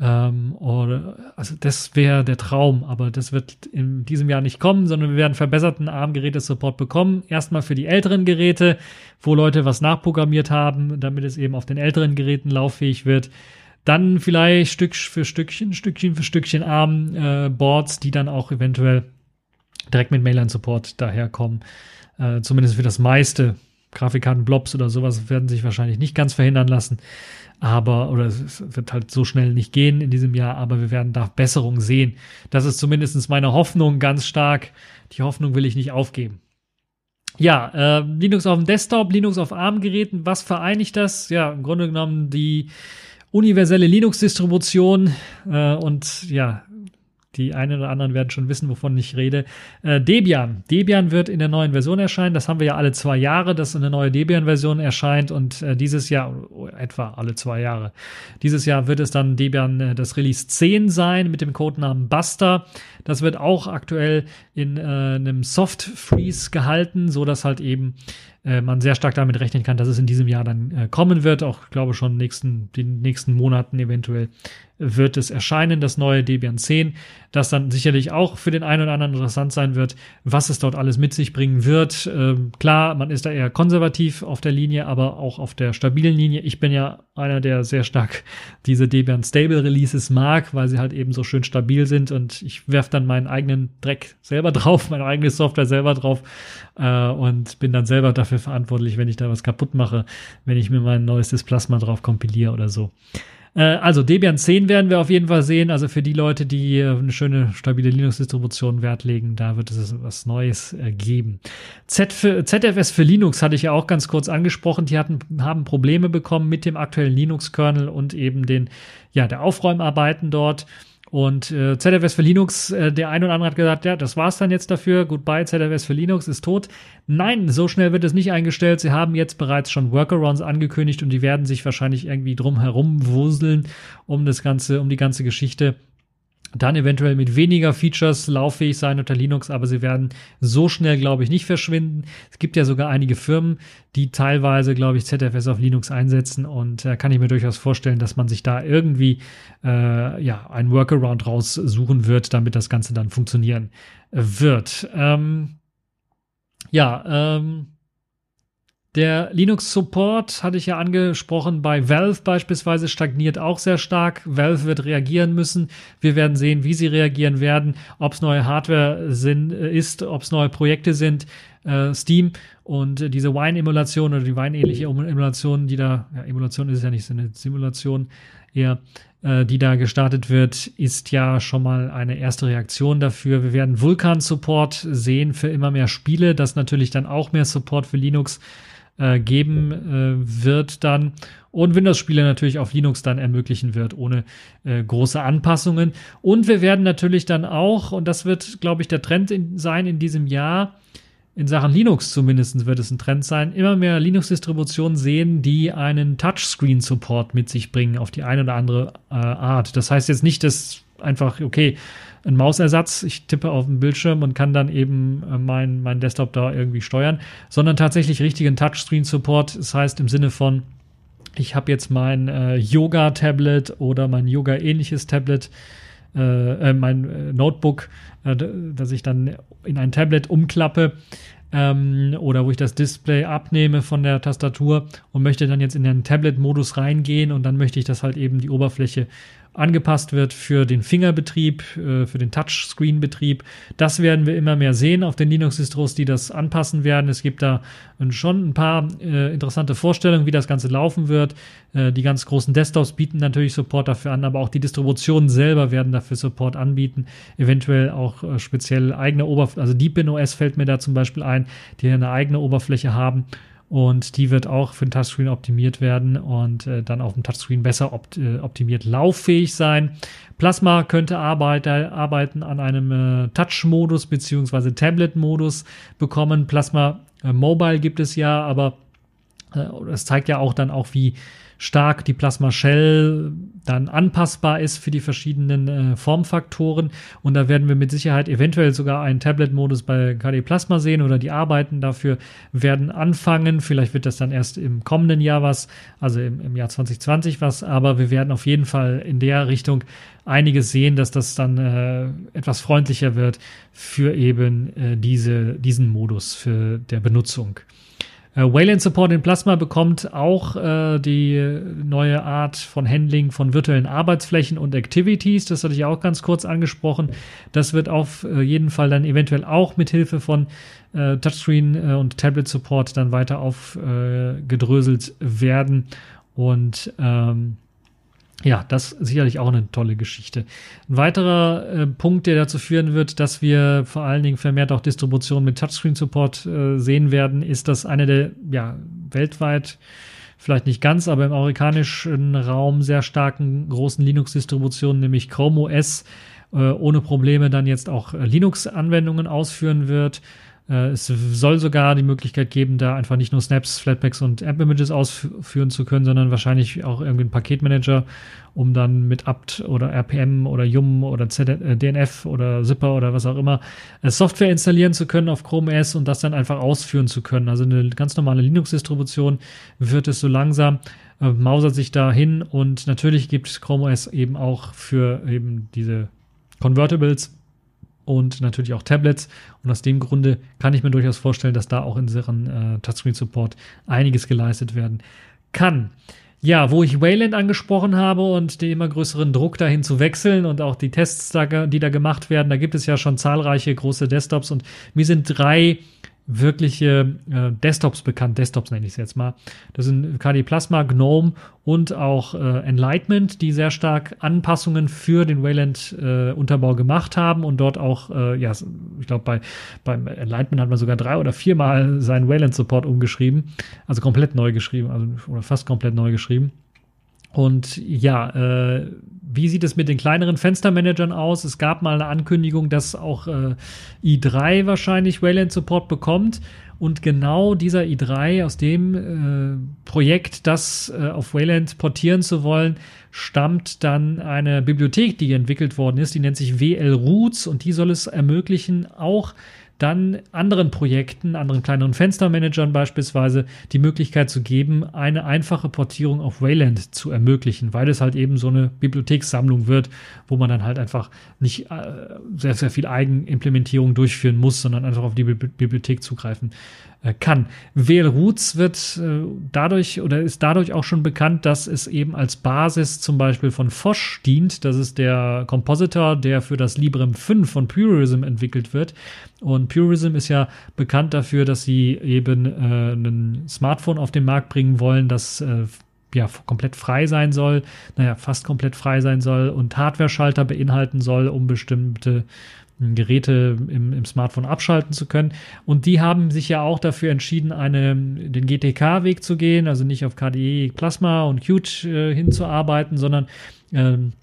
Ähm, oder, also das wäre der Traum, aber das wird in diesem Jahr nicht kommen, sondern wir werden verbesserten ARM-Geräte-Support bekommen. Erstmal für die älteren Geräte, wo Leute was nachprogrammiert haben, damit es eben auf den älteren Geräten lauffähig wird. Dann vielleicht Stück für Stückchen, Stückchen für Stückchen ARM-Boards, äh, die dann auch eventuell direkt mit Mainline-Support daherkommen. Äh, zumindest für das meiste. Grafikkarten-Blobs oder sowas werden sich wahrscheinlich nicht ganz verhindern lassen. Aber, oder es wird halt so schnell nicht gehen in diesem Jahr, aber wir werden da Besserungen sehen. Das ist zumindest meine Hoffnung ganz stark. Die Hoffnung will ich nicht aufgeben. Ja, äh, Linux auf dem Desktop, Linux auf ARM-Geräten, was vereinigt das? Ja, im Grunde genommen die universelle Linux-Distribution äh, und ja, die einen oder anderen werden schon wissen, wovon ich rede. Äh, Debian. Debian wird in der neuen Version erscheinen. Das haben wir ja alle zwei Jahre, dass eine neue Debian-Version erscheint und äh, dieses Jahr, etwa alle zwei Jahre, dieses Jahr wird es dann Debian äh, das Release 10 sein mit dem Codenamen Buster. Das wird auch aktuell in äh, einem Soft Freeze gehalten, so dass halt eben äh, man sehr stark damit rechnen kann, dass es in diesem Jahr dann äh, kommen wird. Auch glaube schon nächsten, den nächsten Monaten eventuell wird es erscheinen, das neue Debian 10, das dann sicherlich auch für den einen oder anderen interessant sein wird, was es dort alles mit sich bringen wird. Ähm, klar, man ist da eher konservativ auf der Linie, aber auch auf der stabilen Linie. Ich bin ja einer, der sehr stark diese Debian Stable Releases mag, weil sie halt eben so schön stabil sind und ich werfe dann meinen eigenen Dreck selber drauf, meine eigene Software selber drauf äh, und bin dann selber dafür verantwortlich, wenn ich da was kaputt mache, wenn ich mir mein neuestes Plasma drauf kompiliere oder so. Äh, also Debian 10 werden wir auf jeden Fall sehen. Also für die Leute, die eine schöne, stabile Linux-Distribution Wert legen, da wird es was Neues äh, geben. Z für, ZFS für Linux hatte ich ja auch ganz kurz angesprochen. Die hatten, haben Probleme bekommen mit dem aktuellen Linux-Kernel und eben den, ja, der Aufräumarbeiten dort. Und äh, ZFS für Linux, äh, der ein oder andere hat gesagt, ja, das war's dann jetzt dafür. Goodbye, ZFS für Linux ist tot. Nein, so schnell wird es nicht eingestellt. Sie haben jetzt bereits schon Workarounds angekündigt und die werden sich wahrscheinlich irgendwie drum herum wuseln um das ganze, um die ganze Geschichte dann eventuell mit weniger Features lauffähig sein unter Linux, aber sie werden so schnell, glaube ich, nicht verschwinden. Es gibt ja sogar einige Firmen, die teilweise, glaube ich, ZFS auf Linux einsetzen und da äh, kann ich mir durchaus vorstellen, dass man sich da irgendwie äh, ja ein Workaround raussuchen wird, damit das Ganze dann funktionieren wird. Ähm, ja, ähm, der Linux-Support hatte ich ja angesprochen, bei Valve beispielsweise stagniert auch sehr stark. Valve wird reagieren müssen. Wir werden sehen, wie sie reagieren werden, ob es neue Hardware sind, äh, ist, ob es neue Projekte sind. äh, Steam und diese Wine-Emulation oder die Wine-ähnliche Emulation, die da, ja, Emulation ist ja nicht, so eine Simulation eher, äh, die da gestartet wird, ist ja schon mal eine erste Reaktion dafür. Wir werden Vulkan-Support sehen für immer mehr Spiele, das natürlich dann auch mehr Support für Linux geben äh, wird dann und Windows-Spiele natürlich auf Linux dann ermöglichen wird, ohne äh, große Anpassungen. Und wir werden natürlich dann auch, und das wird, glaube ich, der Trend in, sein in diesem Jahr, in Sachen Linux zumindest wird es ein Trend sein, immer mehr Linux-Distributionen sehen, die einen Touchscreen-Support mit sich bringen auf die eine oder andere äh, Art. Das heißt jetzt nicht, dass einfach, okay, ein Mausersatz, ich tippe auf den Bildschirm und kann dann eben äh, mein, mein Desktop da irgendwie steuern, sondern tatsächlich richtigen Touchscreen-Support. Das heißt im Sinne von, ich habe jetzt mein äh, Yoga-Tablet oder mein Yoga-ähnliches Tablet, äh, äh mein äh, Notebook äh, dass ich dann in ein Tablet umklappe ähm, oder wo ich das Display abnehme von der Tastatur und möchte dann jetzt in den Tablet-Modus reingehen und dann möchte ich, dass halt eben die Oberfläche angepasst wird für den Fingerbetrieb, äh, für den Touchscreen-Betrieb. Das werden wir immer mehr sehen auf den Linux-Distros, die das anpassen werden. Es gibt da schon ein paar äh, interessante Vorstellungen, wie das Ganze laufen wird. Äh, die ganz großen Desktops bieten natürlich Support dafür an, aber auch die Distributionen selber werden dafür Support anbieten. Eventuell auch speziell eigene Oberfläche, also Deepin OS fällt mir da zum Beispiel ein, die eine eigene Oberfläche haben und die wird auch für den Touchscreen optimiert werden und äh, dann auf dem Touchscreen besser opt äh, optimiert lauffähig sein. Plasma könnte arbeite, arbeiten an einem äh, Touch-Modus beziehungsweise Tablet-Modus bekommen. Plasma äh, Mobile gibt es ja, aber äh, das zeigt ja auch dann auch, wie stark die Plasma Shell dann anpassbar ist für die verschiedenen äh, Formfaktoren. Und da werden wir mit Sicherheit eventuell sogar einen Tablet-Modus bei KD Plasma sehen oder die Arbeiten dafür werden anfangen. Vielleicht wird das dann erst im kommenden Jahr was, also im, im Jahr 2020 was, aber wir werden auf jeden Fall in der Richtung einiges sehen, dass das dann äh, etwas freundlicher wird für eben äh, diese, diesen Modus für der Benutzung. Äh, Wayland Support in Plasma bekommt auch äh, die neue Art von Handling von virtuellen Arbeitsflächen und Activities. Das hatte ich auch ganz kurz angesprochen. Das wird auf äh, jeden Fall dann eventuell auch mit Hilfe von äh, Touchscreen äh, und Tablet Support dann weiter aufgedröselt werden. Und ähm, ja, das sicherlich auch eine tolle Geschichte. Ein weiterer äh, Punkt, der dazu führen wird, dass wir vor allen Dingen vermehrt auch Distributionen mit Touchscreen-Support äh, sehen werden, ist, dass eine der ja, weltweit, vielleicht nicht ganz, aber im amerikanischen Raum sehr starken großen Linux-Distributionen, nämlich Chrome OS, äh, ohne Probleme dann jetzt auch äh, Linux-Anwendungen ausführen wird. Äh, es soll sogar die Möglichkeit geben, da einfach nicht nur Snaps, Flatpaks und App-Images ausführen zu können, sondern wahrscheinlich auch irgendwie einen Paketmanager, um dann mit apt oder RPM oder YUM oder DNF äh, oder Zipper oder was auch immer äh, Software installieren zu können auf Chrome OS und das dann einfach ausführen zu können. Also eine ganz normale Linux-Distribution wird es so langsam mausert sich da hin und natürlich gibt Chrome OS eben auch für eben diese Convertibles und natürlich auch Tablets. Und aus dem Grunde kann ich mir durchaus vorstellen, dass da auch in Sachen äh, Touchscreen-Support einiges geleistet werden kann. Ja, wo ich Wayland angesprochen habe und den immer größeren Druck dahin zu wechseln und auch die Tests, die da gemacht werden, da gibt es ja schon zahlreiche große Desktops und mir sind drei wirkliche äh, Desktops bekannt. Desktops nenne ich es jetzt mal. Das sind KD Plasma, GNOME und auch äh, Enlightenment, die sehr stark Anpassungen für den Wayland-Unterbau äh, gemacht haben und dort auch, äh, ja, ich glaube, bei, beim Enlightenment hat man sogar drei oder viermal seinen Wayland-Support umgeschrieben. Also komplett neu geschrieben, also oder fast komplett neu geschrieben. Und ja, äh, wie sieht es mit den kleineren Fenstermanagern aus? Es gab mal eine Ankündigung, dass auch äh, i3 wahrscheinlich Wayland Support bekommt. Und genau dieser i3 aus dem äh, Projekt, das äh, auf Wayland portieren zu wollen, stammt dann eine Bibliothek, die entwickelt worden ist. Die nennt sich WL Roots und die soll es ermöglichen, auch dann anderen Projekten, anderen kleineren Fenstermanagern beispielsweise die Möglichkeit zu geben, eine einfache Portierung auf Wayland zu ermöglichen, weil es halt eben so eine Bibliothekssammlung wird, wo man dann halt einfach nicht äh, sehr, sehr viel Eigenimplementierung durchführen muss, sondern einfach auf die Bibliothek zugreifen kann. WL Roots wird äh, dadurch oder ist dadurch auch schon bekannt, dass es eben als Basis zum Beispiel von Fosch dient. Das ist der Compositor, der für das Librem 5 von Purism entwickelt wird. Und Purism ist ja bekannt dafür, dass sie eben äh, ein Smartphone auf den Markt bringen wollen, das äh, ja, komplett frei sein soll, naja, fast komplett frei sein soll und Hardware-Schalter beinhalten soll, um bestimmte Geräte im, im, Smartphone abschalten zu können. Und die haben sich ja auch dafür entschieden, eine, den GTK-Weg zu gehen, also nicht auf KDE Plasma und Qt äh, hinzuarbeiten, sondern ähm,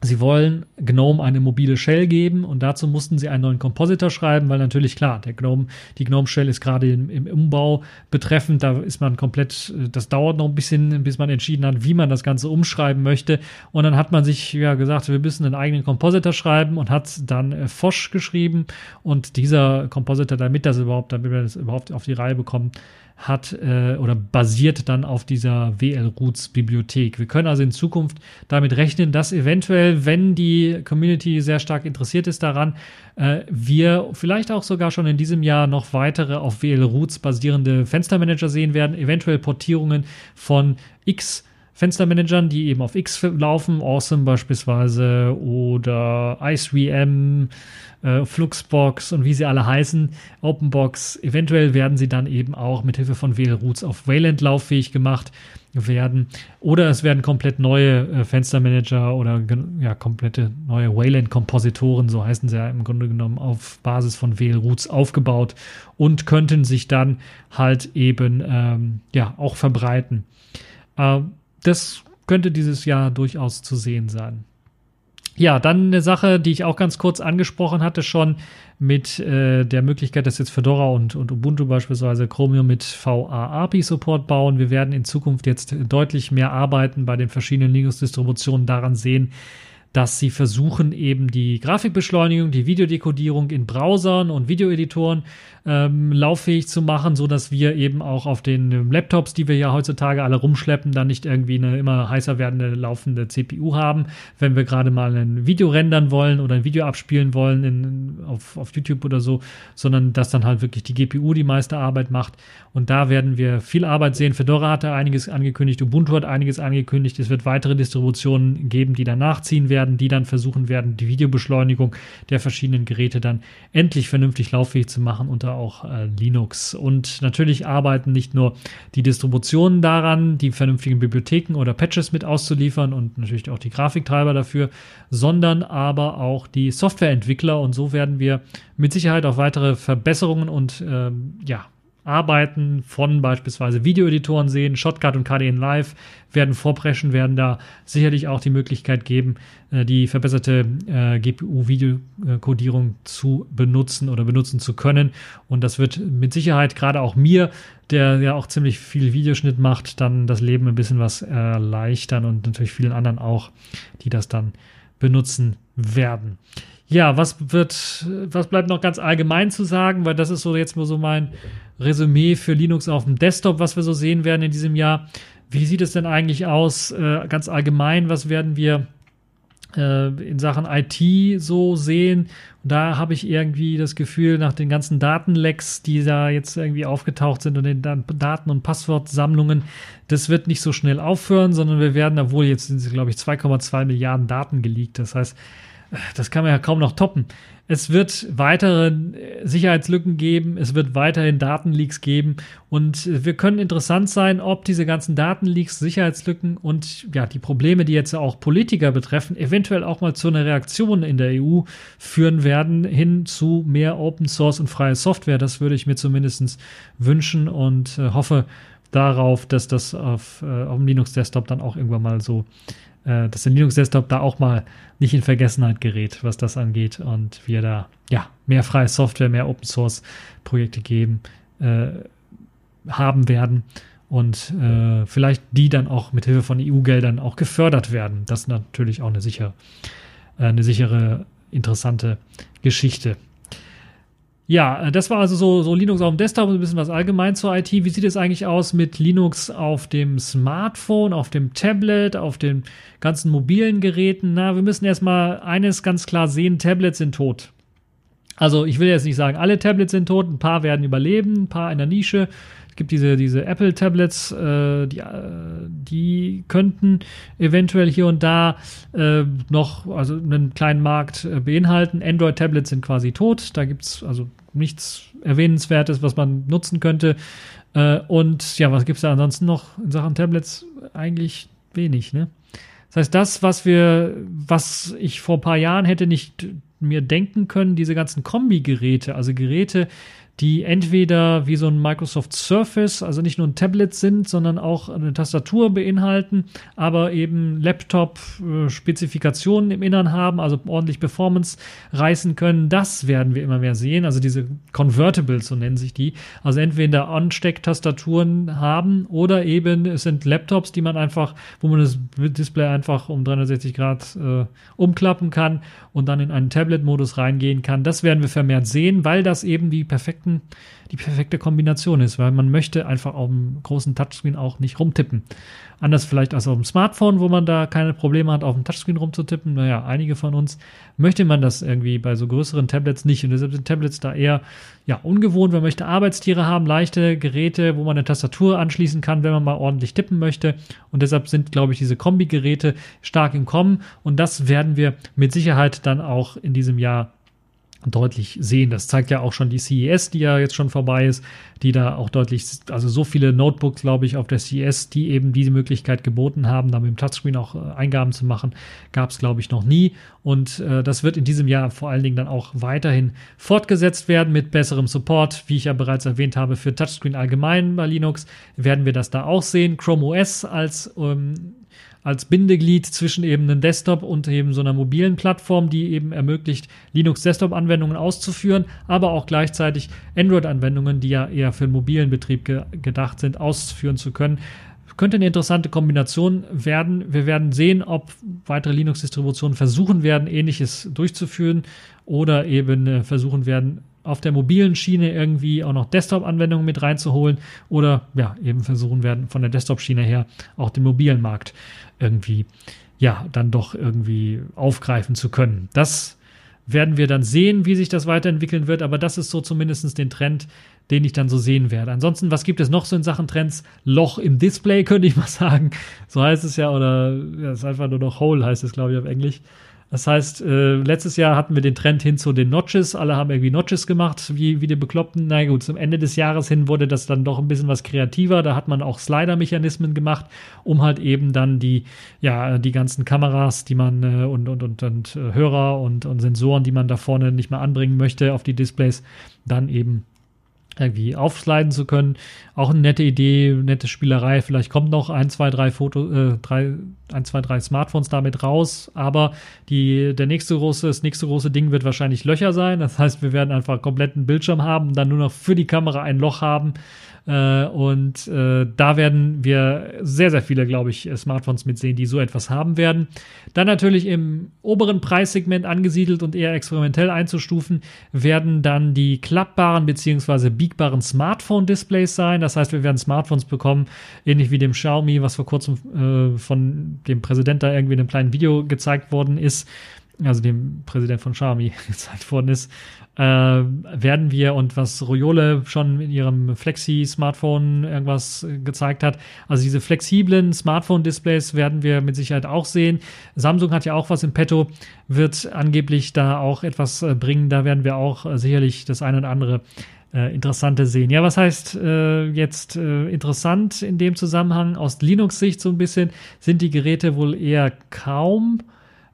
Sie wollen GNOME eine mobile Shell geben und dazu mussten sie einen neuen Compositor schreiben, weil natürlich klar, der GNOME, die GNOME Shell ist gerade im, im, Umbau betreffend, da ist man komplett, das dauert noch ein bisschen, bis man entschieden hat, wie man das Ganze umschreiben möchte. Und dann hat man sich ja gesagt, wir müssen einen eigenen Compositor schreiben und hat dann äh, Fosch geschrieben und dieser Compositor, damit das überhaupt, damit wir das überhaupt auf die Reihe bekommen, hat äh, oder basiert dann auf dieser WL-Roots-Bibliothek. Wir können also in Zukunft damit rechnen, dass eventuell, wenn die Community sehr stark interessiert ist daran, äh, wir vielleicht auch sogar schon in diesem Jahr noch weitere auf WL-Roots basierende Fenstermanager sehen werden, eventuell Portierungen von X Fenstermanagern, die eben auf X laufen, Awesome beispielsweise oder IceVM, äh, Fluxbox und wie sie alle heißen, OpenBox. Eventuell werden sie dann eben auch mit Hilfe von WL-Roots auf Wayland lauffähig gemacht werden. Oder es werden komplett neue äh, Fenstermanager oder ja, komplette neue Wayland-Kompositoren, so heißen sie ja im Grunde genommen, auf Basis von WL-Roots aufgebaut und könnten sich dann halt eben ähm, ja auch verbreiten. Ähm, das könnte dieses Jahr durchaus zu sehen sein. Ja, dann eine Sache, die ich auch ganz kurz angesprochen hatte schon mit äh, der Möglichkeit, dass jetzt Fedora und, und Ubuntu beispielsweise Chromium mit VA-API-Support bauen. Wir werden in Zukunft jetzt deutlich mehr arbeiten bei den verschiedenen Linux-Distributionen daran sehen, dass sie versuchen, eben die Grafikbeschleunigung, die Videodekodierung in Browsern und Videoeditoren ähm, lauffähig zu machen, so dass wir eben auch auf den Laptops, die wir ja heutzutage alle rumschleppen, dann nicht irgendwie eine immer heißer werdende laufende CPU haben, wenn wir gerade mal ein Video rendern wollen oder ein Video abspielen wollen in, auf, auf YouTube oder so, sondern dass dann halt wirklich die GPU die meiste Arbeit macht. Und da werden wir viel Arbeit sehen. Fedora hat da einiges angekündigt, Ubuntu hat einiges angekündigt. Es wird weitere Distributionen geben, die danach ziehen werden, die dann versuchen werden, die Videobeschleunigung der verschiedenen Geräte dann endlich vernünftig lauffähig zu machen unter auch äh, Linux. Und natürlich arbeiten nicht nur die Distributionen daran, die vernünftigen Bibliotheken oder Patches mit auszuliefern und natürlich auch die Grafiktreiber dafür, sondern aber auch die Softwareentwickler. Und so werden wir mit Sicherheit auf weitere Verbesserungen und ähm, ja, Arbeiten von beispielsweise Videoeditoren sehen. Shotcut und KDN Live werden vorpreschen, werden da sicherlich auch die Möglichkeit geben, äh, die verbesserte äh, GPU-Videokodierung zu benutzen oder benutzen zu können. Und das wird mit Sicherheit gerade auch mir, der ja auch ziemlich viel Videoschnitt macht, dann das Leben ein bisschen was erleichtern und natürlich vielen anderen auch, die das dann benutzen werden. Ja, was wird, was bleibt noch ganz allgemein zu sagen, weil das ist so jetzt mal so mein Resümee für Linux auf dem Desktop, was wir so sehen werden in diesem Jahr. Wie sieht es denn eigentlich aus, äh, ganz allgemein? Was werden wir äh, in Sachen IT so sehen? Und da habe ich irgendwie das Gefühl, nach den ganzen Datenlecks, die da jetzt irgendwie aufgetaucht sind und den Daten- und Passwortsammlungen, das wird nicht so schnell aufhören, sondern wir werden, obwohl jetzt sind es, glaube ich, 2,2 Milliarden Daten geleakt. Das heißt, das kann man ja kaum noch toppen. Es wird weitere Sicherheitslücken geben, es wird weiterhin Datenleaks geben und wir können interessant sein, ob diese ganzen Datenleaks, Sicherheitslücken und ja, die Probleme, die jetzt auch Politiker betreffen, eventuell auch mal zu einer Reaktion in der EU führen werden, hin zu mehr Open Source und freie Software. Das würde ich mir zumindest wünschen und äh, hoffe darauf, dass das auf, äh, auf dem Linux Desktop dann auch irgendwann mal so äh, dass der Linux-Desktop da auch mal nicht in Vergessenheit gerät, was das angeht und wir da ja mehr freie Software, mehr Open Source Projekte geben äh, haben werden und äh, vielleicht die dann auch mit Hilfe von EU-Geldern auch gefördert werden. Das ist natürlich auch eine sichere, äh, eine sichere, interessante Geschichte. Ja, äh, das war also so, so Linux auf dem Desktop, ein bisschen was allgemein zur IT. Wie sieht es eigentlich aus mit Linux auf dem Smartphone, auf dem Tablet, auf den ganzen mobilen Geräten? Na, wir müssen erstmal eines ganz klar sehen, Tablets sind tot. Also ich will jetzt nicht sagen, alle Tablets sind tot, ein paar werden überleben, ein paar in der Nische. Es gibt diese, diese Apple-Tablets, äh, die, äh, die könnten eventuell hier und da äh, noch also einen kleinen Markt äh, beinhalten. Android-Tablets sind quasi tot, da gibt es also nichts Erwähnenswertes, was man nutzen könnte. Äh, und ja, was gibt es da ansonsten noch in Sachen Tablets? Eigentlich wenig, ne? Das heißt, das, was wir, was ich vor ein paar Jahren hätte nicht mir denken können, diese ganzen Kombi-Geräte, also Geräte, die entweder wie so ein Microsoft Surface, also nicht nur ein Tablet sind, sondern auch eine Tastatur beinhalten, aber eben Laptop-Spezifikationen im Innern haben, also ordentlich Performance reißen können. Das werden wir immer mehr sehen. Also diese Convertibles, so nennen sich die. Also entweder Anstecktastaturen haben oder eben es sind Laptops, die man einfach, wo man das Display einfach um 360 Grad äh, umklappen kann und dann in einen Tablet-Modus reingehen kann. Das werden wir vermehrt sehen, weil das eben die perfekten, die perfekte Kombination ist, weil man möchte einfach auf dem großen Touchscreen auch nicht rumtippen. Anders vielleicht als auf dem Smartphone, wo man da keine Probleme hat, auf dem Touchscreen rumzutippen. Naja, einige von uns möchte man das irgendwie bei so größeren Tablets nicht. Und deshalb sind Tablets da eher ja, ungewohnt. Man möchte Arbeitstiere haben, leichte Geräte, wo man eine Tastatur anschließen kann, wenn man mal ordentlich tippen möchte. Und deshalb sind, glaube ich, diese Kombi-Geräte stark im Kommen. Und das werden wir mit Sicherheit dann auch in diesem Jahr deutlich sehen. Das zeigt ja auch schon die CES, die ja jetzt schon vorbei ist, die da auch deutlich, also so viele Notebooks, glaube ich, auf der CES, die eben diese Möglichkeit geboten haben, da mit dem Touchscreen auch äh, Eingaben zu machen, gab es, glaube ich, noch nie. Und äh, das wird in diesem Jahr vor allen Dingen dann auch weiterhin fortgesetzt werden mit besserem Support. Wie ich ja bereits erwähnt habe, für Touchscreen allgemein bei Linux werden wir das da auch sehen. Chrome OS als ähm, als Bindeglied zwischen eben einem Desktop und eben so einer mobilen Plattform, die eben ermöglicht, Linux Desktop-Anwendungen auszuführen, aber auch gleichzeitig Android-Anwendungen, die ja eher für den mobilen Betrieb ge gedacht sind, ausführen zu können. Könnte eine interessante Kombination werden. Wir werden sehen, ob weitere Linux-Distributionen versuchen werden, ähnliches durchzuführen oder eben äh, versuchen werden, auf der mobilen Schiene irgendwie auch noch Desktop-Anwendungen mit reinzuholen oder ja, eben versuchen werden, von der Desktop-Schiene her auch den mobilen Markt irgendwie, ja, dann doch irgendwie aufgreifen zu können. Das werden wir dann sehen, wie sich das weiterentwickeln wird, aber das ist so zumindest den Trend, den ich dann so sehen werde. Ansonsten, was gibt es noch so in Sachen Trends? Loch im Display, könnte ich mal sagen. So heißt es ja, oder ja, ist einfach nur noch Hole, heißt es, glaube ich, auf Englisch. Das heißt, äh, letztes Jahr hatten wir den Trend hin zu den Notches. Alle haben irgendwie Notches gemacht, wie, wie die Bekloppten. Na gut, zum Ende des Jahres hin wurde das dann doch ein bisschen was kreativer. Da hat man auch Slider-Mechanismen gemacht, um halt eben dann die, ja, die ganzen Kameras, die man äh, und, und, und, und äh, Hörer und, und Sensoren, die man da vorne nicht mehr anbringen möchte auf die Displays, dann eben irgendwie aufsliden zu können. Auch eine nette Idee, nette Spielerei. Vielleicht kommt noch ein, zwei, drei Foto, äh, drei, ein, zwei, drei Smartphones damit raus. Aber die, der nächste große, das nächste große Ding wird wahrscheinlich Löcher sein. Das heißt, wir werden einfach kompletten Bildschirm haben, dann nur noch für die Kamera ein Loch haben äh, und äh, da werden wir sehr, sehr viele, glaube ich, Smartphones mitsehen, die so etwas haben werden. Dann natürlich im oberen Preissegment angesiedelt und eher experimentell einzustufen, werden dann die klappbaren bzw. biegbaren Smartphone-Displays sein. Das heißt, wir werden Smartphones bekommen, ähnlich wie dem Xiaomi, was vor kurzem äh, von dem Präsident da irgendwie in einem kleinen Video gezeigt worden ist also dem Präsident von Xiaomi gezeigt worden ist, äh, werden wir und was Royole schon in ihrem Flexi-Smartphone irgendwas gezeigt hat. Also diese flexiblen Smartphone-Displays werden wir mit Sicherheit auch sehen. Samsung hat ja auch was im Petto, wird angeblich da auch etwas äh, bringen. Da werden wir auch äh, sicherlich das eine oder andere äh, Interessante sehen. Ja, was heißt äh, jetzt äh, interessant in dem Zusammenhang? Aus Linux-Sicht so ein bisschen sind die Geräte wohl eher kaum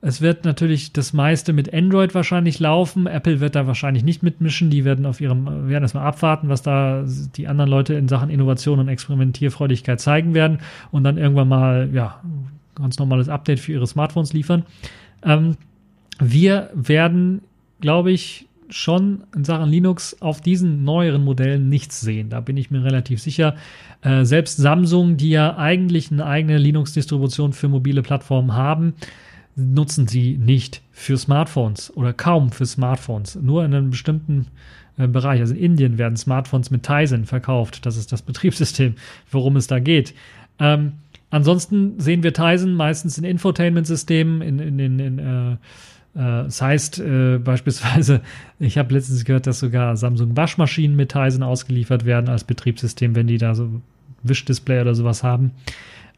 es wird natürlich das meiste mit Android wahrscheinlich laufen. Apple wird da wahrscheinlich nicht mitmischen. Die werden auf ihrem, werden erstmal abwarten, was da die anderen Leute in Sachen Innovation und Experimentierfreudigkeit zeigen werden und dann irgendwann mal, ja, ganz normales Update für ihre Smartphones liefern. Ähm, wir werden, glaube ich, schon in Sachen Linux auf diesen neueren Modellen nichts sehen. Da bin ich mir relativ sicher. Äh, selbst Samsung, die ja eigentlich eine eigene Linux-Distribution für mobile Plattformen haben, nutzen sie nicht für Smartphones oder kaum für Smartphones. Nur in einem bestimmten äh, Bereich. Also in Indien werden Smartphones mit Tizen verkauft. Das ist das Betriebssystem, worum es da geht. Ähm, ansonsten sehen wir Tizen meistens in Infotainment-Systemen, in, in, in, in äh, Äh, das heißt äh, beispielsweise, ich habe letztens gehört, dass sogar Samsung Waschmaschinen mit Tizen ausgeliefert werden als Betriebssystem, wenn die da so Wischdisplay oder sowas haben.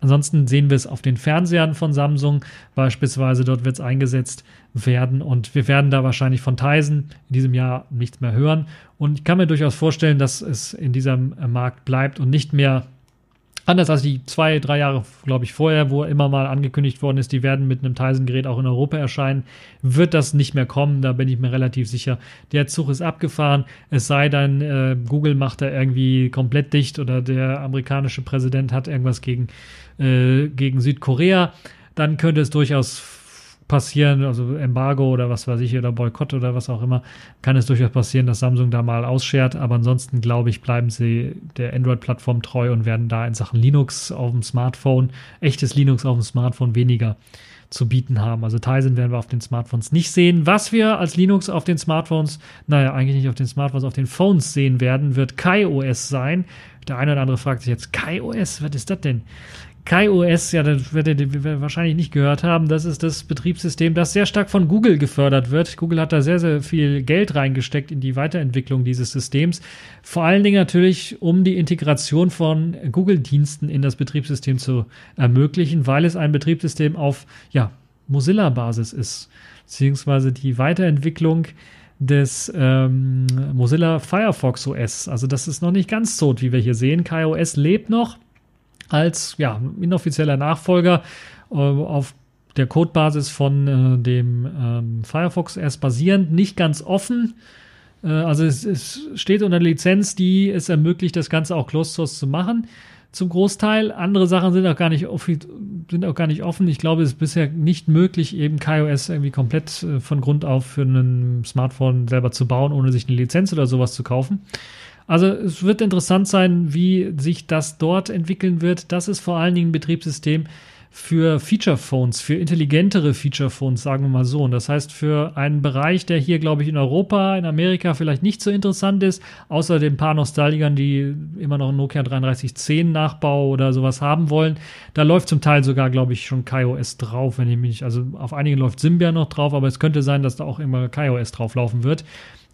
Ansonsten sehen wir es auf den Fernsehern von Samsung beispielsweise. Dort wird es eingesetzt werden und wir werden da wahrscheinlich von Tizen in diesem Jahr nichts mehr hören. Und ich kann mir durchaus vorstellen, dass es in diesem Markt bleibt und nicht mehr Anders als die zwei, drei Jahre, glaube ich, vorher, wo immer mal angekündigt worden ist, die werden mit einem Tizen-Gerät auch in Europa erscheinen, wird das nicht mehr kommen. Da bin ich mir relativ sicher. Der Zug ist abgefahren. Es sei denn, äh, Google macht da irgendwie komplett dicht oder der amerikanische Präsident hat irgendwas gegen, äh, gegen Südkorea. Dann könnte es durchaus passieren, also Embargo oder was weiß ich, oder Boykott oder was auch immer, kann es durchaus passieren, dass Samsung da mal ausschert. Aber ansonsten glaube ich, bleiben sie der Android-Plattform treu und werden da in Sachen Linux auf dem Smartphone, echtes Linux auf dem Smartphone weniger zu bieten haben. Also Tizen werden wir auf den Smartphones nicht sehen. Was wir als Linux auf den Smartphones, naja, eigentlich nicht auf den Smartphones, auf den Phones sehen werden, wird KaiOS sein. Der eine oder andere fragt sich jetzt, KaiOS, was ist das denn? KaiOS, ja, das werdet ihr wahrscheinlich nicht gehört haben. Das ist das Betriebssystem, das sehr stark von Google gefördert wird. Google hat da sehr, sehr viel Geld reingesteckt in die Weiterentwicklung dieses Systems. Vor allen Dingen natürlich, um die Integration von Google-Diensten in das Betriebssystem zu ermöglichen, weil es ein Betriebssystem auf, ja, Mozilla-Basis ist. Beziehungsweise die Weiterentwicklung des ähm, Mozilla Firefox OS. Also das ist noch nicht ganz tot, wie wir hier sehen. KaiOS lebt noch als ja, inoffizieller Nachfolger äh, auf der Codebasis von äh, dem ähm, Firefox erst basierend, nicht ganz offen. Äh, also es, es, steht unter Lizenz, die es ermöglicht, das Ganze auch Closed Source zu machen. Zum Großteil. Andere Sachen sind auch gar nicht, sind auch gar nicht offen. Ich glaube, es ist bisher nicht möglich, eben KaiOS irgendwie komplett äh, von Grund auf für ein Smartphone selber zu bauen, ohne sich eine Lizenz oder sowas zu kaufen. Also es wird interessant sein, wie sich das dort entwickeln wird. Das ist vor allen Dingen ein Betriebssystem für Feature Phones, für intelligentere Feature Phones, sagen wir mal so. Und das heißt für einen Bereich, der hier, glaube ich, in Europa, in Amerika vielleicht nicht so interessant ist, außer den paar Nostalgern, die immer noch einen Nokia 3310 Nachbau oder sowas haben wollen. Da läuft zum Teil sogar, glaube ich, schon KaiOS drauf, wenn ich mich, also auf einigen läuft Symbian noch drauf, aber es könnte sein, dass da auch immer KaiOS drauf laufen wird.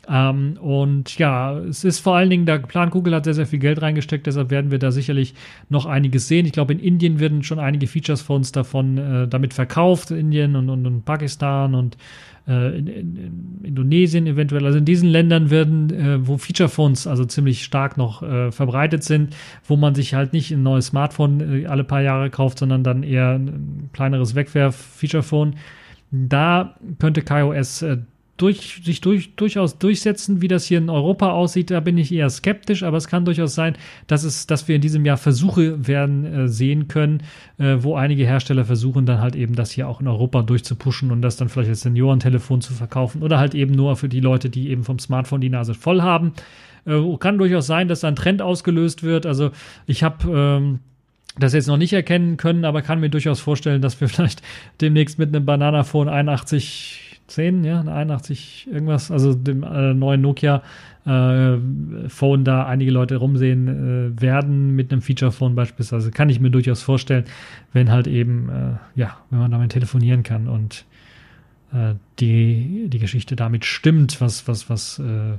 Ähm, und ja, es ist vor allen Dingen, der Plan Google hat sehr, sehr viel Geld reingesteckt, deshalb werden wir da sicherlich noch einiges sehen. Ich glaube, in Indien werden schon einige Features von uns davon äh, damit verkauft, Indien und, und, und Pakistan und äh, in, in, in, Indonesien eventuell. Also in diesen Ländern werden, äh, wo Feature Phones also ziemlich stark noch äh, verbreitet sind, wo man sich halt nicht ein neues Smartphone äh, alle paar Jahre kauft, sondern dann eher ein kleineres Wegwerf-Feature Phone. Da könnte KaiOS äh, durch, sich durch, durchaus durchsetzen, wie das hier in Europa aussieht, da bin ich eher skeptisch, aber es kann durchaus sein, dass, es, dass wir in diesem Jahr Versuche werden äh, sehen können, äh, wo einige Hersteller versuchen, dann halt eben das hier auch in Europa durchzupuschen und das dann vielleicht als Seniorentelefon zu verkaufen oder halt eben nur für die Leute, die eben vom Smartphone die Nase voll haben. Äh, kann durchaus sein, dass da ein Trend ausgelöst wird. Also ich habe ähm, das jetzt noch nicht erkennen können, aber kann mir durchaus vorstellen, dass wir vielleicht demnächst mit einem Bananaphone 81 10, ja, 81 irgendwas, also dem äh, neuen Nokia äh, Phone da einige Leute rumsehen äh, werden mit einem Feature Phone beispielsweise, kann ich mir durchaus vorstellen, wenn halt eben, äh, ja, wenn man damit telefonieren kann und äh, die, die Geschichte damit stimmt, was, was, was, äh,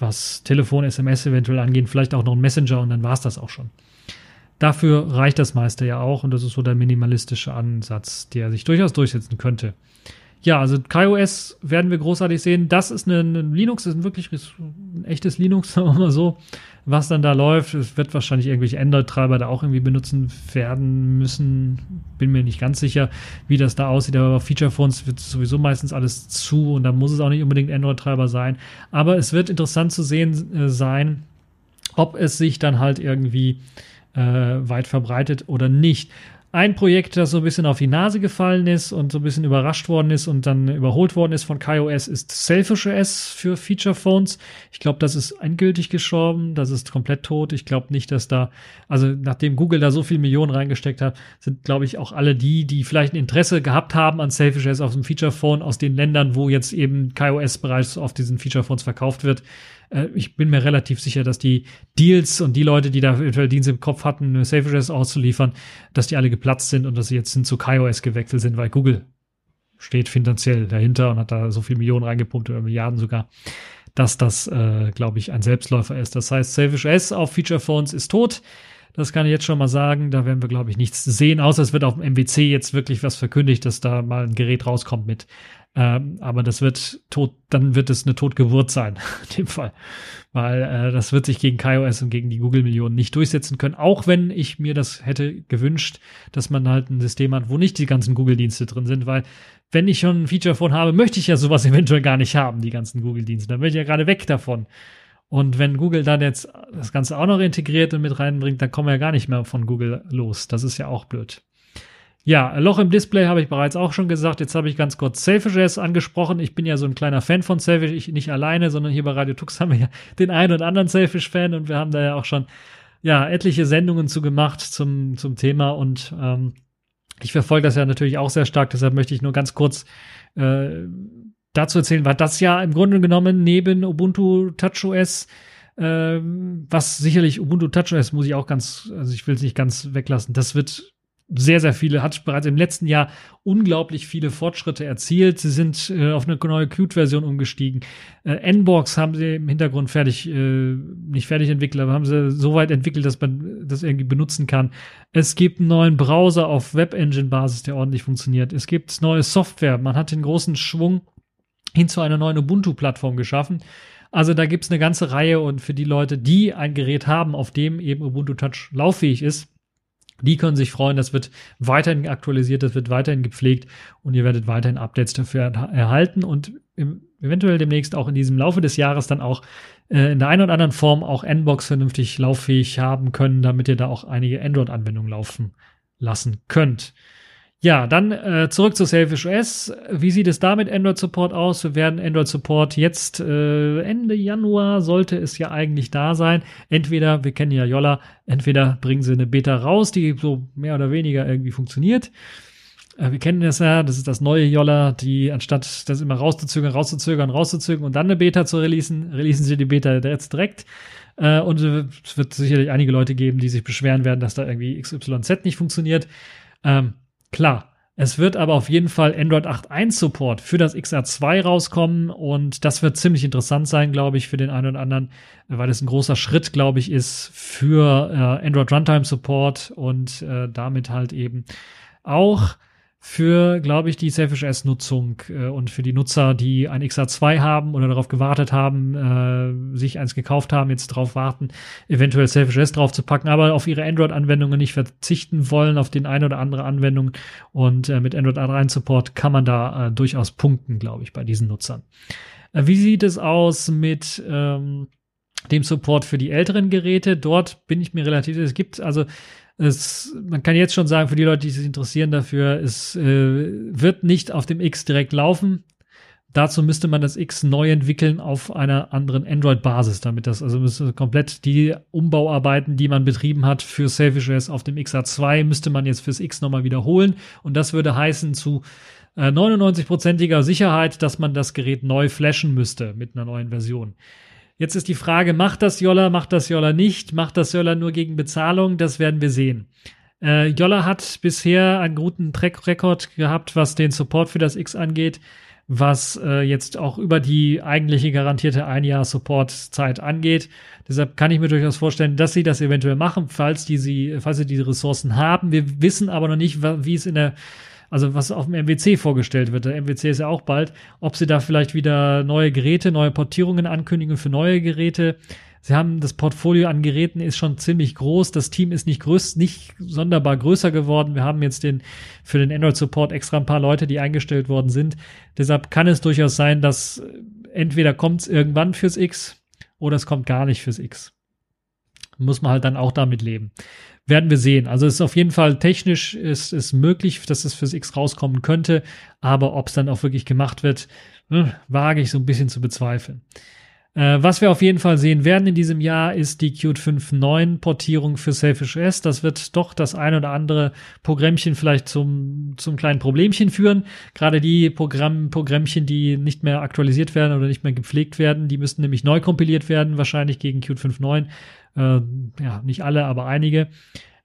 was Telefon, SMS eventuell angeht, vielleicht auch noch ein Messenger und dann war es das auch schon. Dafür reicht das meiste ja auch und das ist so der minimalistische Ansatz, der sich durchaus durchsetzen könnte ja, also KaiOS werden wir großartig sehen. Das ist ein, Linux, ist ein wirklich ein echtes Linux, sagen wir mal so, was dann da läuft. Es wird wahrscheinlich irgendwelche Android-Treiber da auch irgendwie benutzen werden müssen. Bin mir nicht ganz sicher, wie das da aussieht. Aber auf Feature-Phones wird sowieso meistens alles zu und da muss es auch nicht unbedingt Android-Treiber sein. Aber es wird interessant zu sehen äh, sein, ob es sich dann halt irgendwie äh, weit verbreitet oder nicht. Ein Projekt, das so ein bisschen auf die Nase gefallen ist und so ein bisschen überrascht worden ist und dann überholt worden ist von KaiOS, ist Selfish OS für Feature Phones. Ich glaube, das ist endgültig gestorben, das ist komplett tot. Ich glaube nicht, dass da, also nachdem Google da so viel Millionen reingesteckt hat, sind, glaube ich, auch alle die, die vielleicht ein Interesse gehabt haben an Selfish OS auf dem Feature Phone aus den Ländern, wo jetzt eben KaiOS bereits auf diesen Feature Phones verkauft wird, äh, ich bin mir relativ sicher, dass die Deals und die Leute, die da eventuell Dienst im Kopf hatten, SafeOS auszuliefern, dass die alle geplatzt sind und dass sie jetzt hin zu KaiOS gewechselt sind, weil Google steht finanziell dahinter und hat da so viel Millionen reingepumpt oder Milliarden sogar, dass das, äh, glaube ich, ein Selbstläufer ist. Das heißt, Selfish S auf Feature Phones ist tot. Das kann ich jetzt schon mal sagen. Da werden wir, glaube ich, nichts sehen, außer es wird auf dem MWC jetzt wirklich was verkündigt, dass da mal ein Gerät rauskommt mit ähm, aber das wird tot, dann wird es eine Totgeburt sein, in dem Fall. Weil äh, das wird sich gegen KaiOS und gegen die Google-Millionen nicht durchsetzen können, auch wenn ich mir das hätte gewünscht, dass man halt ein System hat, wo nicht die ganzen Google-Dienste drin sind, weil wenn ich schon ein Feature-Phone habe, möchte ich ja sowas eventuell gar nicht haben, die ganzen Google-Dienste. Dann bin ich ja gerade weg davon. Und wenn Google dann jetzt das Ganze auch noch integriert und mit reinbringt, dann kommen wir ja gar nicht mehr von Google los. Das ist ja auch blöd. Ja, Loch im Display habe ich bereits auch schon gesagt. Jetzt habe ich ganz kurz Selfish angesprochen. Ich bin ja so ein kleiner Fan von Selfish. Ich nicht alleine, sondern hier bei Radio Tux haben wir ja den einen und anderen Selfish-Fan und wir haben da ja auch schon ja etliche Sendungen zu gemacht zum, zum Thema und ähm, ich verfolge das ja natürlich auch sehr stark. Deshalb möchte ich nur ganz kurz äh, dazu erzählen, war das ja im Grunde genommen neben Ubuntu TouchOS äh, was sicherlich Ubuntu TouchOS muss ich auch ganz, also ich will es nicht ganz weglassen. Das wird sehr, sehr viele, hat bereits im letzten Jahr unglaublich viele Fortschritte erzielt. Sie sind äh, auf eine neue Qt-Version umgestiegen. Äh, Nbox haben sie im Hintergrund fertig, äh, nicht fertig entwickelt, aber haben sie so weit entwickelt, dass man das irgendwie benutzen kann. Es gibt einen neuen Browser auf Web-Engine-Basis, der ordentlich funktioniert. Es gibt neue Software. Man hat den großen Schwung hin zu einer neuen Ubuntu-Plattform geschaffen. Also da gibt's eine ganze Reihe und für die Leute, die ein Gerät haben, auf dem eben Ubuntu Touch lauffähig ist, die können sich freuen, das wird weiterhin aktualisiert, das wird weiterhin gepflegt und ihr werdet weiterhin Updates dafür erhalten und im, eventuell demnächst auch in diesem Laufe des Jahres dann auch äh, in der einen oder anderen Form auch Nbox vernünftig lauffähig haben können, damit ihr da auch einige Android-Anwendungen laufen lassen könnt. Ja, dann äh, zurück zu Selfish OS. Wie sieht es da mit Android Support aus? Wir werden Android Support jetzt äh, Ende Januar sollte es ja eigentlich da sein. Entweder, wir kennen ja Yolla, entweder bringen sie eine Beta raus, die so mehr oder weniger irgendwie funktioniert. Äh, wir kennen das ja, das ist das neue Yolla, die anstatt das immer rauszuzögern, rauszuzögern, rauszuzögern und dann eine Beta zu releasen, releasen sie die Beta jetzt direkt. Äh, und es wird sicherlich einige Leute geben, die sich beschweren werden, dass da irgendwie XYZ nicht funktioniert. Ähm, Klar, es wird aber auf jeden Fall Android 8.1 Support für das XR2 rauskommen und das wird ziemlich interessant sein, glaube ich, für den einen oder anderen, weil es ein großer Schritt, glaube ich, ist für äh, Android Runtime Support und äh, damit halt eben auch für, glaube ich, die Selfish S-Nutzung äh, und für die Nutzer, die ein XA2 haben oder darauf gewartet haben, äh, sich eins gekauft haben, jetzt darauf warten, eventuell Selfish S drauf zu packen, aber auf ihre Android-Anwendungen nicht verzichten wollen, auf den ein oder andere Anwendung. Und äh, mit Android A3 Support kann man da äh, durchaus punkten, glaube ich, bei diesen Nutzern. Äh, wie sieht es aus mit ähm, dem Support für die älteren Geräte? Dort bin ich mir relativ, es gibt also es, man kann jetzt schon sagen, für die Leute, die sich interessieren dafür, es äh, wird nicht auf dem X direkt laufen. Dazu müsste man das X neu entwickeln auf einer anderen Android-Basis, damit das also müsste komplett die Umbauarbeiten, die man betrieben hat für Selfish OS auf dem XA2, müsste man jetzt fürs X nochmal wiederholen. Und das würde heißen zu äh, 99%iger Sicherheit, dass man das Gerät neu flashen müsste mit einer neuen Version. Jetzt ist die Frage, macht das Jolla, macht das Jolla nicht, macht das Jolla nur gegen Bezahlung? Das werden wir sehen. Äh, Jolla hat bisher einen guten Track-Record gehabt, was den Support für das X angeht, was äh, jetzt auch über die eigentliche garantierte ein Jahr Support-Zeit angeht. Deshalb kann ich mir durchaus vorstellen, dass sie das eventuell machen, falls die sie, falls sie diese Ressourcen haben. Wir wissen aber noch nicht, wie es in der also was auf dem MWC vorgestellt wird. Der MWC ist ja auch bald, ob sie da vielleicht wieder neue Geräte, neue Portierungen ankündigen für neue Geräte. Sie haben das Portfolio an Geräten ist schon ziemlich groß. Das Team ist nicht größ, nicht sonderbar größer geworden. Wir haben jetzt den, für den Android Support extra ein paar Leute, die eingestellt worden sind. Deshalb kann es durchaus sein, dass entweder kommt es irgendwann fürs X oder es kommt gar nicht fürs X. Muss man halt dann auch damit leben werden wir sehen. Also es ist auf jeden Fall technisch ist, ist möglich, dass es fürs X rauskommen könnte, aber ob es dann auch wirklich gemacht wird, hm, wage ich so ein bisschen zu bezweifeln. Äh, was wir auf jeden Fall sehen werden in diesem Jahr ist die Qt 5.9 Portierung für Selfish OS. Das wird doch das ein oder andere Programmchen vielleicht zum, zum kleinen Problemchen führen. Gerade die Programm, Programmchen, die nicht mehr aktualisiert werden oder nicht mehr gepflegt werden, die müssten nämlich neu kompiliert werden, wahrscheinlich gegen Qt 5.9. Äh, ja, nicht alle, aber einige.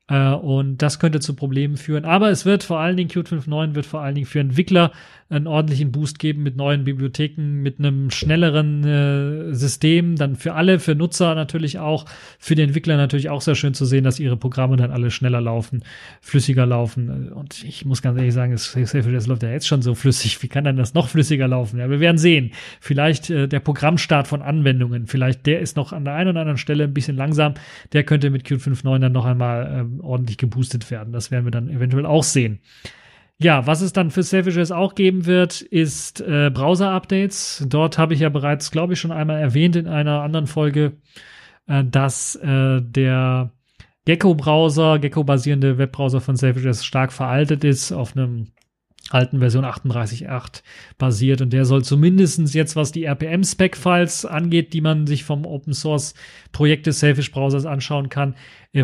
Äh, und das könnte zu Problemen führen. Aber es wird vor allen Dingen, Qt 5.9 wird vor allen Dingen für Entwickler einen ordentlichen Boost geben mit neuen Bibliotheken, mit einem schnelleren äh, System, dann für alle, für Nutzer natürlich auch, für die Entwickler natürlich auch sehr schön zu sehen, dass ihre Programme dann alle schneller laufen, flüssiger laufen. Und ich muss ganz ehrlich sagen, das, das läuft ja jetzt schon so flüssig. Wie kann dann das noch flüssiger laufen? Ja, wir werden sehen. Vielleicht äh, der Programmstart von Anwendungen, vielleicht der ist noch an der einen oder anderen Stelle ein bisschen langsam. Der könnte mit Qt 5.9 dann noch einmal ähm, ordentlich geboostet werden. Das werden wir dann eventuell auch sehen. Ja, was es dann für Selfishes auch geben wird, ist äh, Browser-Updates. Dort habe ich ja bereits, glaube ich, schon einmal erwähnt in einer anderen Folge, äh, dass äh, der Gecko-Browser, Gecko-basierende Webbrowser von Selfishes stark veraltet ist, auf einem alten Version 38.8 basiert und der soll zumindestens jetzt, was die RPM-Spec-Files angeht, die man sich vom Open Source Projekt des Selfish Browsers anschauen kann,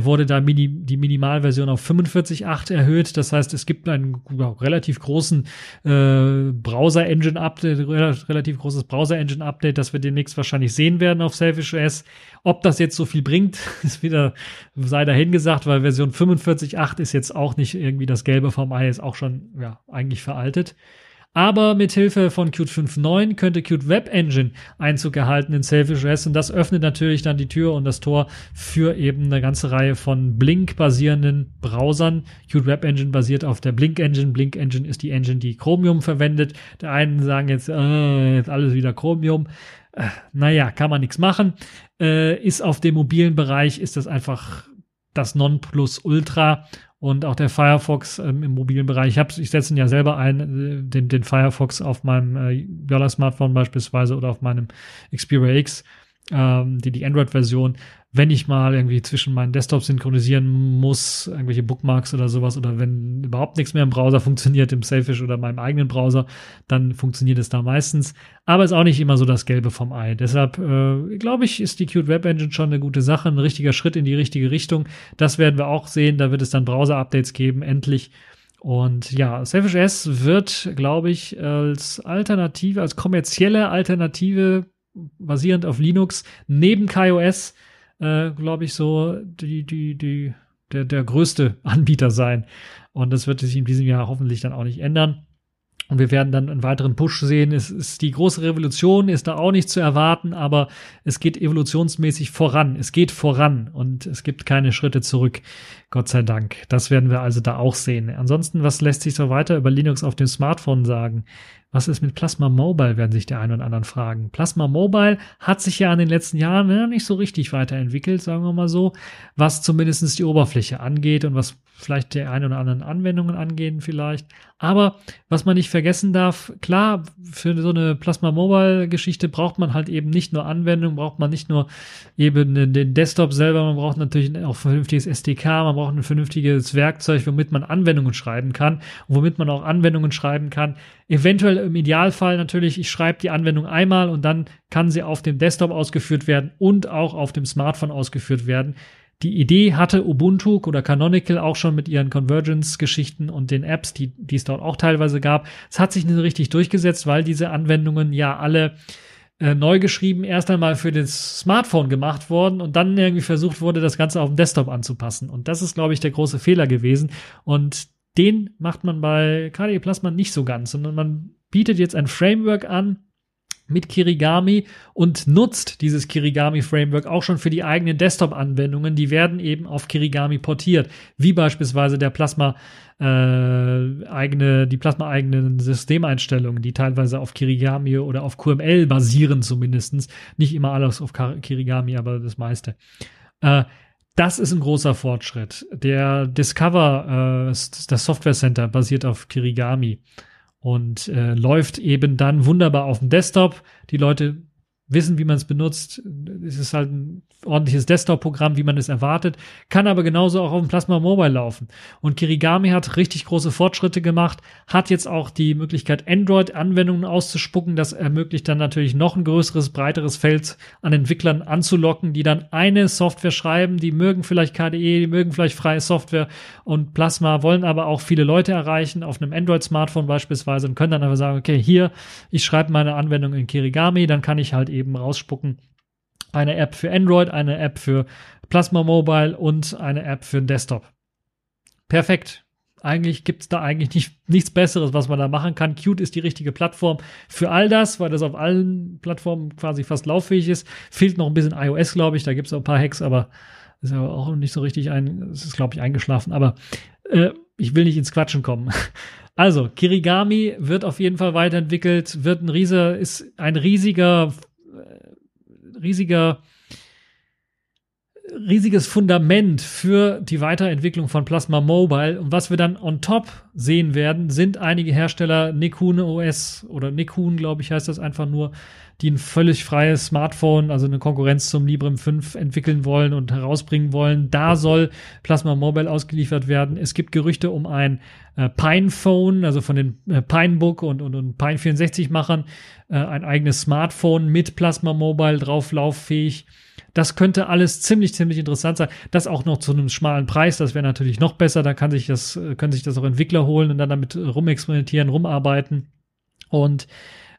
wurde da mini, die Minimalversion auf 45.8 erhöht. Das heißt, es gibt einen relativ großen äh, Browser-Engine-Update, relativ großes Browser-Engine-Update, das wir demnächst wahrscheinlich sehen werden auf Selfish OS. Ob das jetzt so viel bringt, ist wieder, sei dahingesagt, weil Version 45.8 ist jetzt auch nicht irgendwie das Gelbe vom Ei, ist auch schon, ja, eigentlich veraltet. Aber mit Hilfe von Qt 5.9 könnte Qt Web Engine Einzug erhalten in Selfish und das öffnet natürlich dann die Tür und das Tor für eben eine ganze Reihe von Blink-basierenden Browsern. Qt Web Engine basiert auf der Blink Engine. Blink Engine ist die Engine, die Chromium verwendet. Der einen sagen jetzt, äh, jetzt alles wieder Chromium. Äh, naja, kann man nichts machen. Äh, ist auf dem mobilen Bereich, ist das einfach das Nonplusultra und auch der Firefox ähm, im mobilen Bereich. Ich, ich setze ihn ja selber ein, äh, den, den Firefox auf meinem äh, Yola-Smartphone beispielsweise oder auf meinem Xperia X, ähm, die, die Android-Version wenn ich mal irgendwie zwischen meinen Desktops synchronisieren muss, irgendwelche Bookmarks oder sowas, oder wenn überhaupt nichts mehr im Browser funktioniert, im Selfish oder meinem eigenen Browser, dann funktioniert es da meistens. Aber ist auch nicht immer so das Gelbe vom Ei. Deshalb äh, glaube ich, ist die Qt Web Engine schon eine gute Sache, ein richtiger Schritt in die richtige Richtung. Das werden wir auch sehen. Da wird es dann Browser-Updates geben, endlich. Und ja, Selfish S wird, glaube ich, als Alternative, als kommerzielle Alternative basierend auf Linux neben KaiOS äh, glaube ich, so die, die, die, der, der größte Anbieter sein. Und das wird sich in diesem Jahr hoffentlich dann auch nicht ändern. Und wir werden dann einen weiteren Push sehen. Es ist die große Revolution, ist da auch nicht zu erwarten, aber es geht evolutionsmäßig voran. Es geht voran und es gibt keine Schritte zurück. Gott sei Dank. Das werden wir also da auch sehen. Ansonsten, was lässt sich so weiter über Linux auf dem Smartphone sagen? Was ist mit Plasma Mobile, werden sich der einen oder anderen fragen. Plasma Mobile hat sich ja in den letzten Jahren ja, nicht so richtig weiterentwickelt, sagen wir mal so, was zumindest die Oberfläche angeht und was vielleicht der einen oder anderen Anwendungen angehen vielleicht. Aber was man nicht vergessen darf, klar, für so eine Plasma Mobile Geschichte braucht man halt eben nicht nur Anwendungen, braucht man nicht nur eben den Desktop selber, man braucht natürlich auch ein vernünftiges SDK, man braucht ein vernünftiges Werkzeug, womit man Anwendungen schreiben kann, womit man auch Anwendungen schreiben kann. Eventuell im Idealfall natürlich, ich schreibe die Anwendung einmal und dann kann sie auf dem Desktop ausgeführt werden und auch auf dem Smartphone ausgeführt werden. Die Idee hatte Ubuntu oder Canonical auch schon mit ihren Convergence-Geschichten und den Apps, die, die es dort auch teilweise gab. Es hat sich nicht richtig durchgesetzt, weil diese Anwendungen ja alle äh, neu geschrieben erst einmal für das Smartphone gemacht worden und dann irgendwie versucht wurde, das Ganze auf dem Desktop anzupassen. Und das ist, glaube ich, der große Fehler gewesen. Und den macht man bei KDE Plasma nicht so ganz, sondern man bietet jetzt ein Framework an, mit Kirigami und nutzt dieses Kirigami-Framework auch schon für die eigenen Desktop-Anwendungen. Die werden eben auf Kirigami portiert, wie beispielsweise der Plasma äh, eigene, die Plasma-eigenen Systemeinstellungen, die teilweise auf Kirigami oder auf QML basieren zumindestens. Nicht immer alles auf Kirigami, aber das meiste. Äh, das ist ein großer Fortschritt. Der Discover, äh, das Software Center basiert auf Kirigami und äh, läuft eben dann wunderbar auf dem Desktop. Die Leute wissen, wie man es benutzt. Es ist halt ein ordentliches Desktop-Programm, wie man es erwartet, kann aber genauso auch auf dem Plasma Mobile laufen. Und Kirigami hat richtig große Fortschritte gemacht, hat jetzt auch die Möglichkeit, Android-Anwendungen auszuspucken. Das ermöglicht dann natürlich noch ein größeres, breiteres Feld an Entwicklern anzulocken, die dann eine Software schreiben, die mögen vielleicht KDE, die mögen vielleicht freie Software und Plasma, wollen aber auch viele Leute erreichen, auf einem Android-Smartphone beispielsweise und können dann einfach sagen, okay, hier, ich schreibe meine Anwendung in Kirigami, dann kann ich halt eben rausspucken, eine App für Android, eine App für Plasma Mobile und eine App für den Desktop. perfekt. Eigentlich gibt es da eigentlich nicht, nichts Besseres, was man da machen kann. Qt ist die richtige Plattform für all das, weil das auf allen Plattformen quasi fast lauffähig ist. Fehlt noch ein bisschen iOS, glaube ich. Da gibt es ein paar Hacks, aber ist aber auch nicht so richtig ein, es ist, glaube ich, eingeschlafen. Aber äh, ich will nicht ins Quatschen kommen. Also, Kirigami wird auf jeden Fall weiterentwickelt, wird ein riesiger, ist ein riesiger, riesiger riesiges Fundament für die Weiterentwicklung von Plasma Mobile. Und was wir dann on top sehen werden, sind einige Hersteller, Nikun OS oder Nikun, glaube ich, heißt das einfach nur, die ein völlig freies Smartphone, also eine Konkurrenz zum Librem 5 entwickeln wollen und herausbringen wollen. Da soll Plasma Mobile ausgeliefert werden. Es gibt Gerüchte um ein äh, Pine Phone, also von den äh, Pinebook und, und, und Pine 64 Machern, äh, ein eigenes Smartphone mit Plasma Mobile drauf lauffähig. Das könnte alles ziemlich, ziemlich interessant sein. Das auch noch zu einem schmalen Preis, das wäre natürlich noch besser. Da kann sich das, können sich das auch Entwickler holen und dann damit rumexperimentieren, rumarbeiten. Und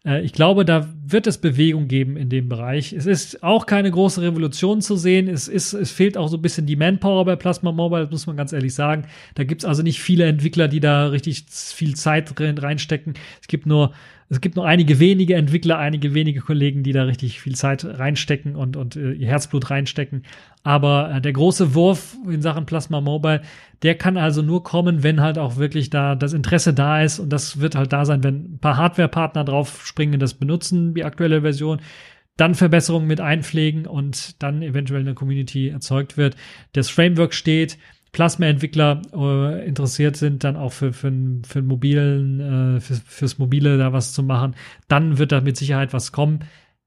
äh, ich glaube, da wird es Bewegung geben in dem Bereich. Es ist auch keine große Revolution zu sehen. Es, ist, es fehlt auch so ein bisschen die Manpower bei Plasma Mobile, muss man ganz ehrlich sagen. Da gibt es also nicht viele Entwickler, die da richtig viel Zeit reinstecken. Es gibt nur es gibt nur einige wenige Entwickler, einige wenige Kollegen, die da richtig viel Zeit reinstecken und, und äh, ihr Herzblut reinstecken. Aber äh, der große Wurf in Sachen Plasma Mobile, der kann also nur kommen, wenn halt auch wirklich da das Interesse da ist. Und das wird halt da sein, wenn ein paar Hardware-Partner drauf springen, das benutzen, die aktuelle Version dann Verbesserungen mit einpflegen und dann eventuell eine Community erzeugt wird. Das Framework steht, Plasma-Entwickler äh, interessiert sind, dann auch für, für, für mobilen, äh, für, fürs Mobile da was zu machen, dann wird da mit Sicherheit was kommen.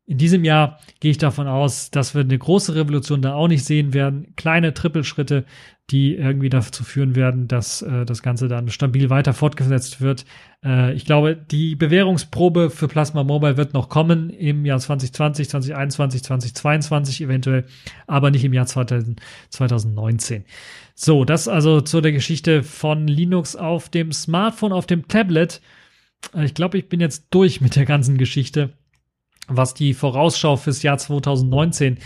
In diesem Jahr gehe ich davon aus, dass wir eine große Revolution da auch nicht sehen werden. Kleine Trippelschritte, die irgendwie dazu führen werden, dass äh, das Ganze dann stabil weiter fortgesetzt wird. Äh, ich glaube, die Bewährungsprobe für Plasma Mobile wird noch kommen im Jahr 2020, 2021, 2022 eventuell, aber nicht im Jahr 2000, 2019. So, das also zu der Geschichte von Linux auf dem Smartphone, auf dem Tablet. Äh, ich glaube, ich bin jetzt durch mit der ganzen Geschichte, was die Vorausschau fürs Jahr 2019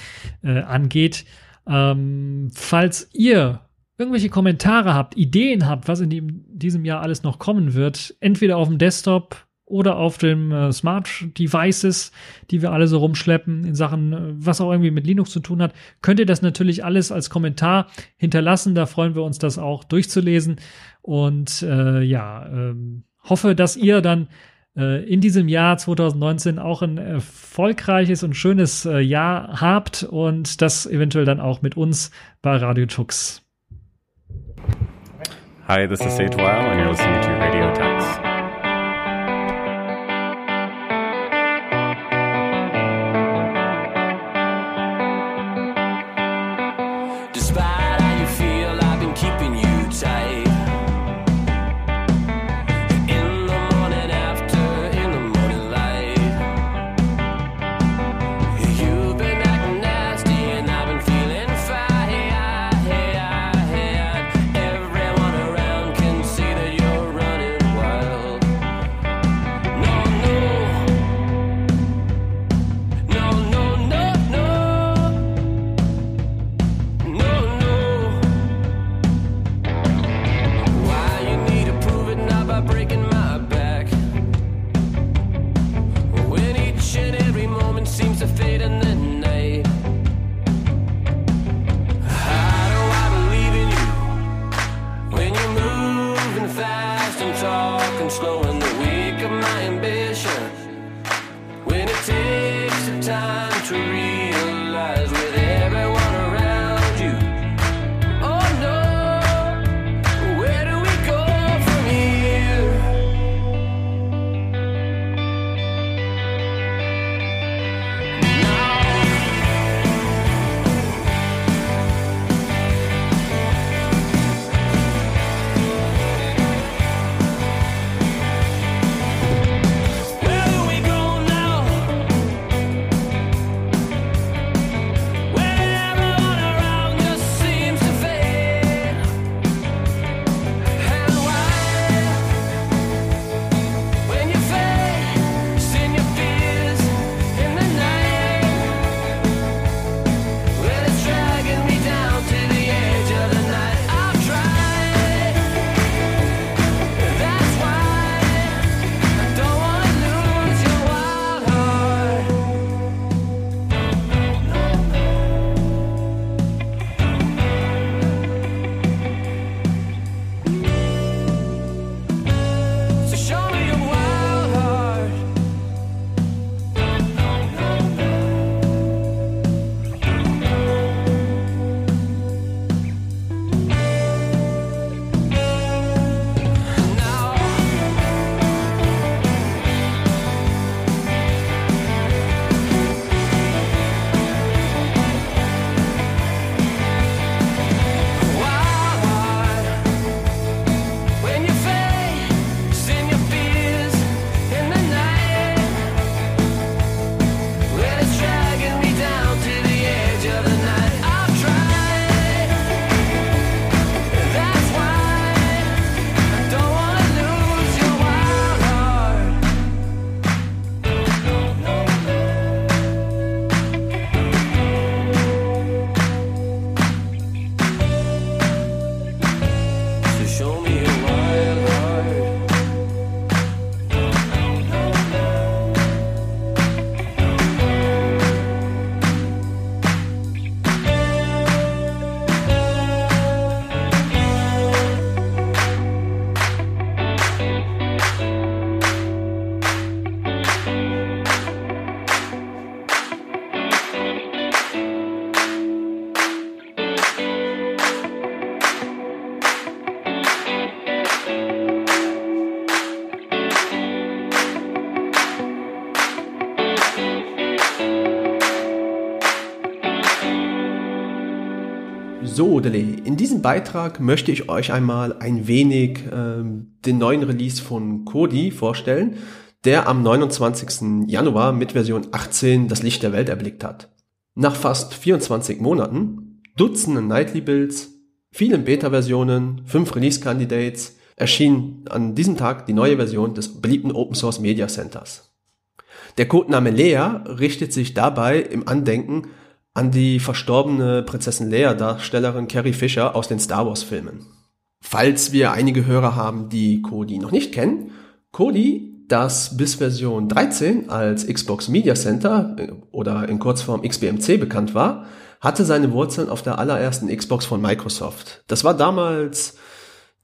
äh, angeht. Ähm, falls ihr irgendwelche Kommentare habt, Ideen habt, was in dem, diesem Jahr alles noch kommen wird, entweder auf dem Desktop oder auf dem äh, Smart Devices, die wir alle so rumschleppen in Sachen, äh, was auch irgendwie mit Linux zu tun hat, könnt ihr das natürlich alles als Kommentar hinterlassen. Da freuen wir uns, das auch durchzulesen. Und äh, ja, ähm, hoffe, dass ihr dann in diesem Jahr 2019 auch ein erfolgreiches und schönes äh, Jahr habt und das eventuell dann auch mit uns bei Radio Tux. Hi, this is Sage Weil and you're listening to Radio Tux. So, Dele, in diesem Beitrag möchte ich euch einmal ein wenig ähm, den neuen Release von Kodi vorstellen, der am 29. Januar mit Version 18 das Licht der Welt erblickt hat. Nach fast 24 Monaten, Dutzenden Nightly Builds, vielen Beta-Versionen, fünf Release-Candidates, erschien an diesem Tag die neue Version des beliebten Open Source Media Centers. Der Codename Lea richtet sich dabei im Andenken an die verstorbene Prinzessin Leia Darstellerin Carrie Fisher aus den Star Wars Filmen. Falls wir einige Hörer haben, die Kodi noch nicht kennen, Kodi, das bis Version 13 als Xbox Media Center äh, oder in Kurzform XBMC bekannt war, hatte seine Wurzeln auf der allerersten Xbox von Microsoft. Das war damals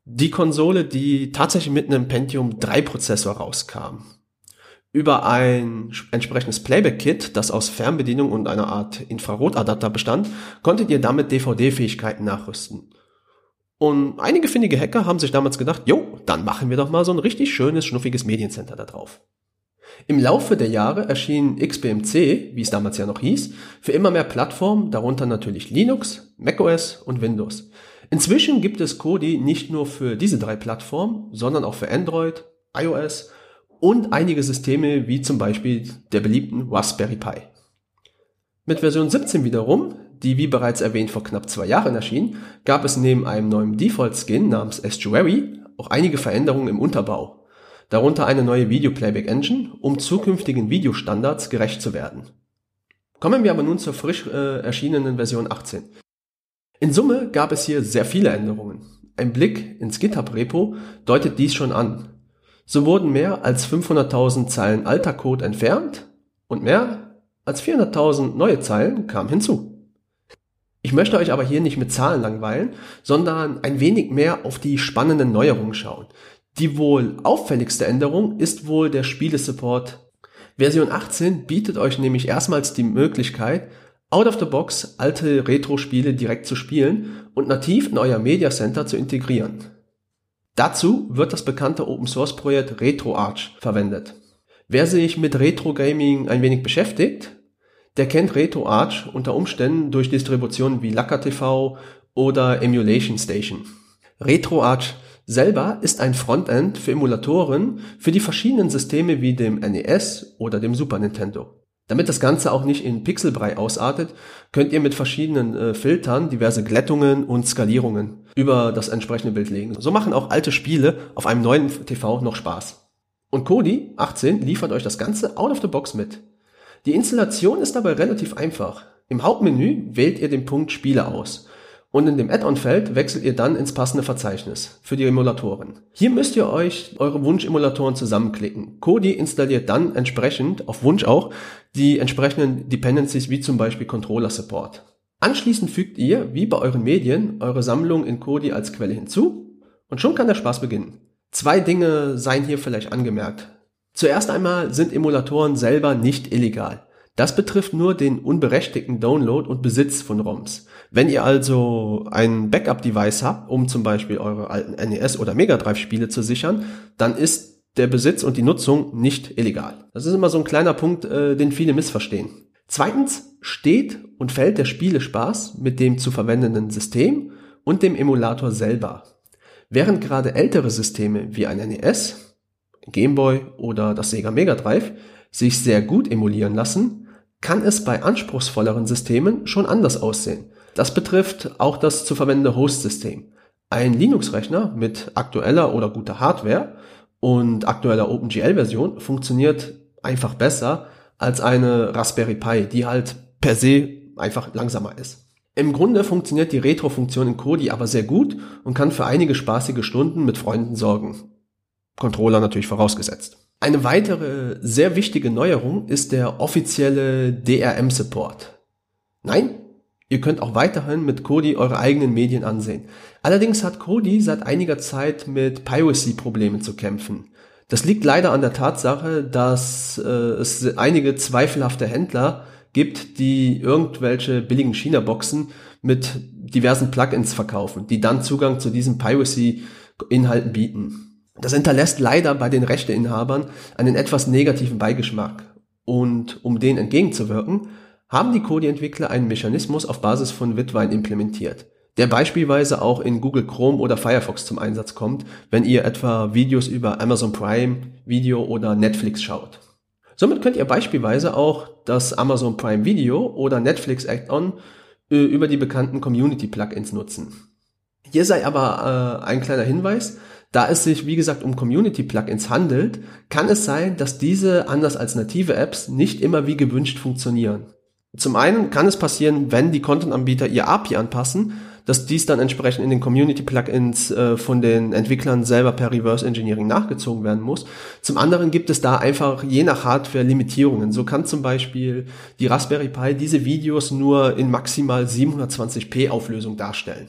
die Konsole, die tatsächlich mit einem Pentium 3 Prozessor rauskam. Über ein entsprechendes Playback-Kit, das aus Fernbedienung und einer Art Infrarotadapter bestand, konntet ihr damit DVD-Fähigkeiten nachrüsten. Und einige findige Hacker haben sich damals gedacht, jo, dann machen wir doch mal so ein richtig schönes, schnuffiges Mediencenter da drauf. Im Laufe der Jahre erschien XBMC, wie es damals ja noch hieß, für immer mehr Plattformen, darunter natürlich Linux, macOS und Windows. Inzwischen gibt es Kodi nicht nur für diese drei Plattformen, sondern auch für Android, iOS und einige Systeme wie zum Beispiel der beliebten Raspberry Pi. Mit Version 17 wiederum, die wie bereits erwähnt vor knapp zwei Jahren erschien, gab es neben einem neuen Default-Skin namens Estuary auch einige Veränderungen im Unterbau, darunter eine neue Video Playback Engine, um zukünftigen Videostandards gerecht zu werden. Kommen wir aber nun zur frisch äh, erschienenen Version 18. In Summe gab es hier sehr viele Änderungen. Ein Blick ins GitHub-Repo deutet dies schon an. So wurden mehr als 500.000 Zeilen alter Code entfernt und mehr als 400.000 neue Zeilen kamen hinzu. Ich möchte euch aber hier nicht mit Zahlen langweilen, sondern ein wenig mehr auf die spannenden Neuerungen schauen. Die wohl auffälligste Änderung ist wohl der Spielesupport. Version 18 bietet euch nämlich erstmals die Möglichkeit, out of the box alte Retro-Spiele direkt zu spielen und nativ in euer Media Center zu integrieren. Dazu wird das bekannte Open Source Projekt RetroArch verwendet. Wer sich mit Retro Gaming ein wenig beschäftigt, der kennt RetroArch unter Umständen durch Distributionen wie TV oder Emulation Station. RetroArch selber ist ein Frontend für Emulatoren für die verschiedenen Systeme wie dem NES oder dem Super Nintendo. Damit das Ganze auch nicht in Pixelbrei ausartet, könnt ihr mit verschiedenen äh, Filtern diverse Glättungen und Skalierungen über das entsprechende Bild legen. So machen auch alte Spiele auf einem neuen TV noch Spaß. Und Kodi 18 liefert euch das Ganze out of the box mit. Die Installation ist dabei relativ einfach. Im Hauptmenü wählt ihr den Punkt Spiele aus und in dem Add-on-Feld wechselt ihr dann ins passende Verzeichnis für die Emulatoren. Hier müsst ihr euch eure Wunsch-Emulatoren zusammenklicken. Kodi installiert dann entsprechend, auf Wunsch auch, die entsprechenden Dependencies wie zum Beispiel Controller Support. Anschließend fügt ihr, wie bei euren Medien, eure Sammlung in Kodi als Quelle hinzu und schon kann der Spaß beginnen. Zwei Dinge seien hier vielleicht angemerkt. Zuerst einmal sind Emulatoren selber nicht illegal. Das betrifft nur den unberechtigten Download und Besitz von ROMs. Wenn ihr also ein Backup-Device habt, um zum Beispiel eure alten NES oder Mega Drive-Spiele zu sichern, dann ist der Besitz und die Nutzung nicht illegal. Das ist immer so ein kleiner Punkt, äh, den viele missverstehen. Zweitens steht und fällt der Spielespaß mit dem zu verwendenden System und dem Emulator selber. Während gerade ältere Systeme wie ein NES, Gameboy oder das Sega Mega Drive sich sehr gut emulieren lassen, kann es bei anspruchsvolleren Systemen schon anders aussehen. Das betrifft auch das zu verwendende Host-System. Ein Linux-Rechner mit aktueller oder guter Hardware und aktueller OpenGL-Version funktioniert einfach besser als eine Raspberry Pi, die halt per se einfach langsamer ist. Im Grunde funktioniert die Retro-Funktion in Kodi aber sehr gut und kann für einige spaßige Stunden mit Freunden sorgen. Controller natürlich vorausgesetzt. Eine weitere sehr wichtige Neuerung ist der offizielle DRM-Support. Nein, ihr könnt auch weiterhin mit Kodi eure eigenen Medien ansehen. Allerdings hat Kodi seit einiger Zeit mit Piracy-Problemen zu kämpfen. Das liegt leider an der Tatsache, dass äh, es einige zweifelhafte Händler gibt, die irgendwelche billigen China-Boxen mit diversen Plugins verkaufen, die dann Zugang zu diesen Piracy-Inhalten bieten. Das hinterlässt leider bei den Rechteinhabern einen etwas negativen Beigeschmack. Und um den entgegenzuwirken, haben die Kodi-Entwickler einen Mechanismus auf Basis von Witwein implementiert. der beispielsweise auch in Google Chrome oder Firefox zum Einsatz kommt, wenn ihr etwa Videos über Amazon Prime Video oder Netflix schaut. Somit könnt ihr beispielsweise auch das Amazon Prime Video oder Netflix Add-on äh, über die bekannten Community Plugins nutzen. Hier sei aber äh, ein kleiner Hinweis, da es sich wie gesagt um Community Plugins handelt, kann es sein, dass diese anders als native Apps nicht immer wie gewünscht funktionieren. Zum einen kann es passieren, wenn die Content-Anbieter ihr API anpassen, dass dies dann entsprechend in den Community-Plugins äh, von den Entwicklern selber per Reverse Engineering nachgezogen werden muss. Zum anderen gibt es da einfach je nach Hardware Limitierungen. So kann zum Beispiel die Raspberry Pi diese Videos nur in maximal 720p Auflösung darstellen.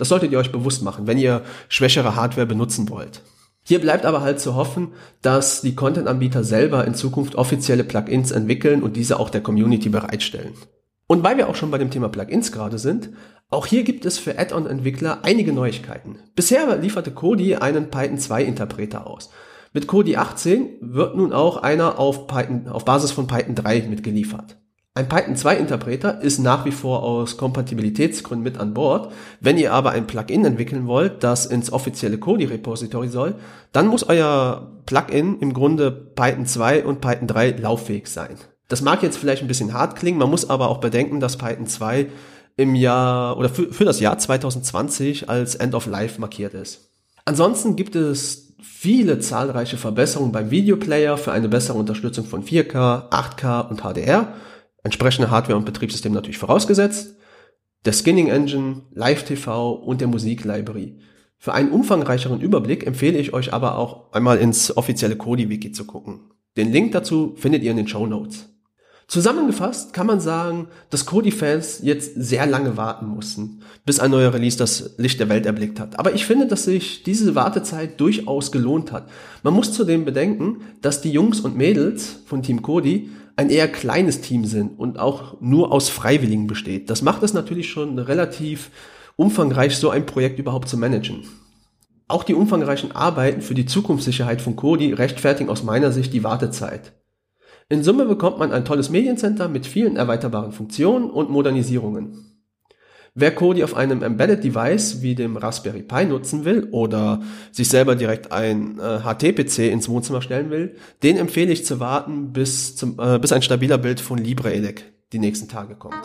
Das solltet ihr euch bewusst machen, wenn ihr schwächere Hardware benutzen wollt. Hier bleibt aber halt zu hoffen, dass die Content-Anbieter selber in Zukunft offizielle Plugins entwickeln und diese auch der Community bereitstellen. Und weil wir auch schon bei dem Thema Plugins gerade sind, auch hier gibt es für Add-on-Entwickler einige Neuigkeiten. Bisher lieferte Kodi einen Python 2 Interpreter aus. Mit Kodi 18 wird nun auch einer auf, Python, auf Basis von Python 3 mitgeliefert. Ein Python 2 Interpreter ist nach wie vor aus Kompatibilitätsgründen mit an Bord. Wenn ihr aber ein Plugin entwickeln wollt, das ins offizielle Kodi Repository soll, dann muss euer Plugin im Grunde Python 2 und Python 3 lauffähig sein. Das mag jetzt vielleicht ein bisschen hart klingen, man muss aber auch bedenken, dass Python 2 im Jahr oder für, für das Jahr 2020 als End of Life markiert ist. Ansonsten gibt es viele zahlreiche Verbesserungen beim Videoplayer für eine bessere Unterstützung von 4K, 8K und HDR. Entsprechende Hardware und Betriebssystem natürlich vorausgesetzt. Der Skinning Engine, Live TV und der Musiklibrary. Für einen umfangreicheren Überblick empfehle ich euch aber auch einmal ins offizielle Kodi-Wiki zu gucken. Den Link dazu findet ihr in den Show Notes. Zusammengefasst kann man sagen, dass Kodi-Fans jetzt sehr lange warten mussten, bis ein neuer Release das Licht der Welt erblickt hat. Aber ich finde, dass sich diese Wartezeit durchaus gelohnt hat. Man muss zudem bedenken, dass die Jungs und Mädels von Team Kodi ein eher kleines Team sind und auch nur aus Freiwilligen besteht. Das macht es natürlich schon relativ umfangreich, so ein Projekt überhaupt zu managen. Auch die umfangreichen Arbeiten für die Zukunftssicherheit von Kodi rechtfertigen aus meiner Sicht die Wartezeit. In Summe bekommt man ein tolles Mediencenter mit vielen erweiterbaren Funktionen und Modernisierungen. Wer Kodi auf einem Embedded Device wie dem Raspberry Pi nutzen will oder sich selber direkt ein äh, HT-PC ins Wohnzimmer stellen will, den empfehle ich zu warten, bis, zum, äh, bis ein stabiler Bild von LibreELEC die nächsten Tage kommt.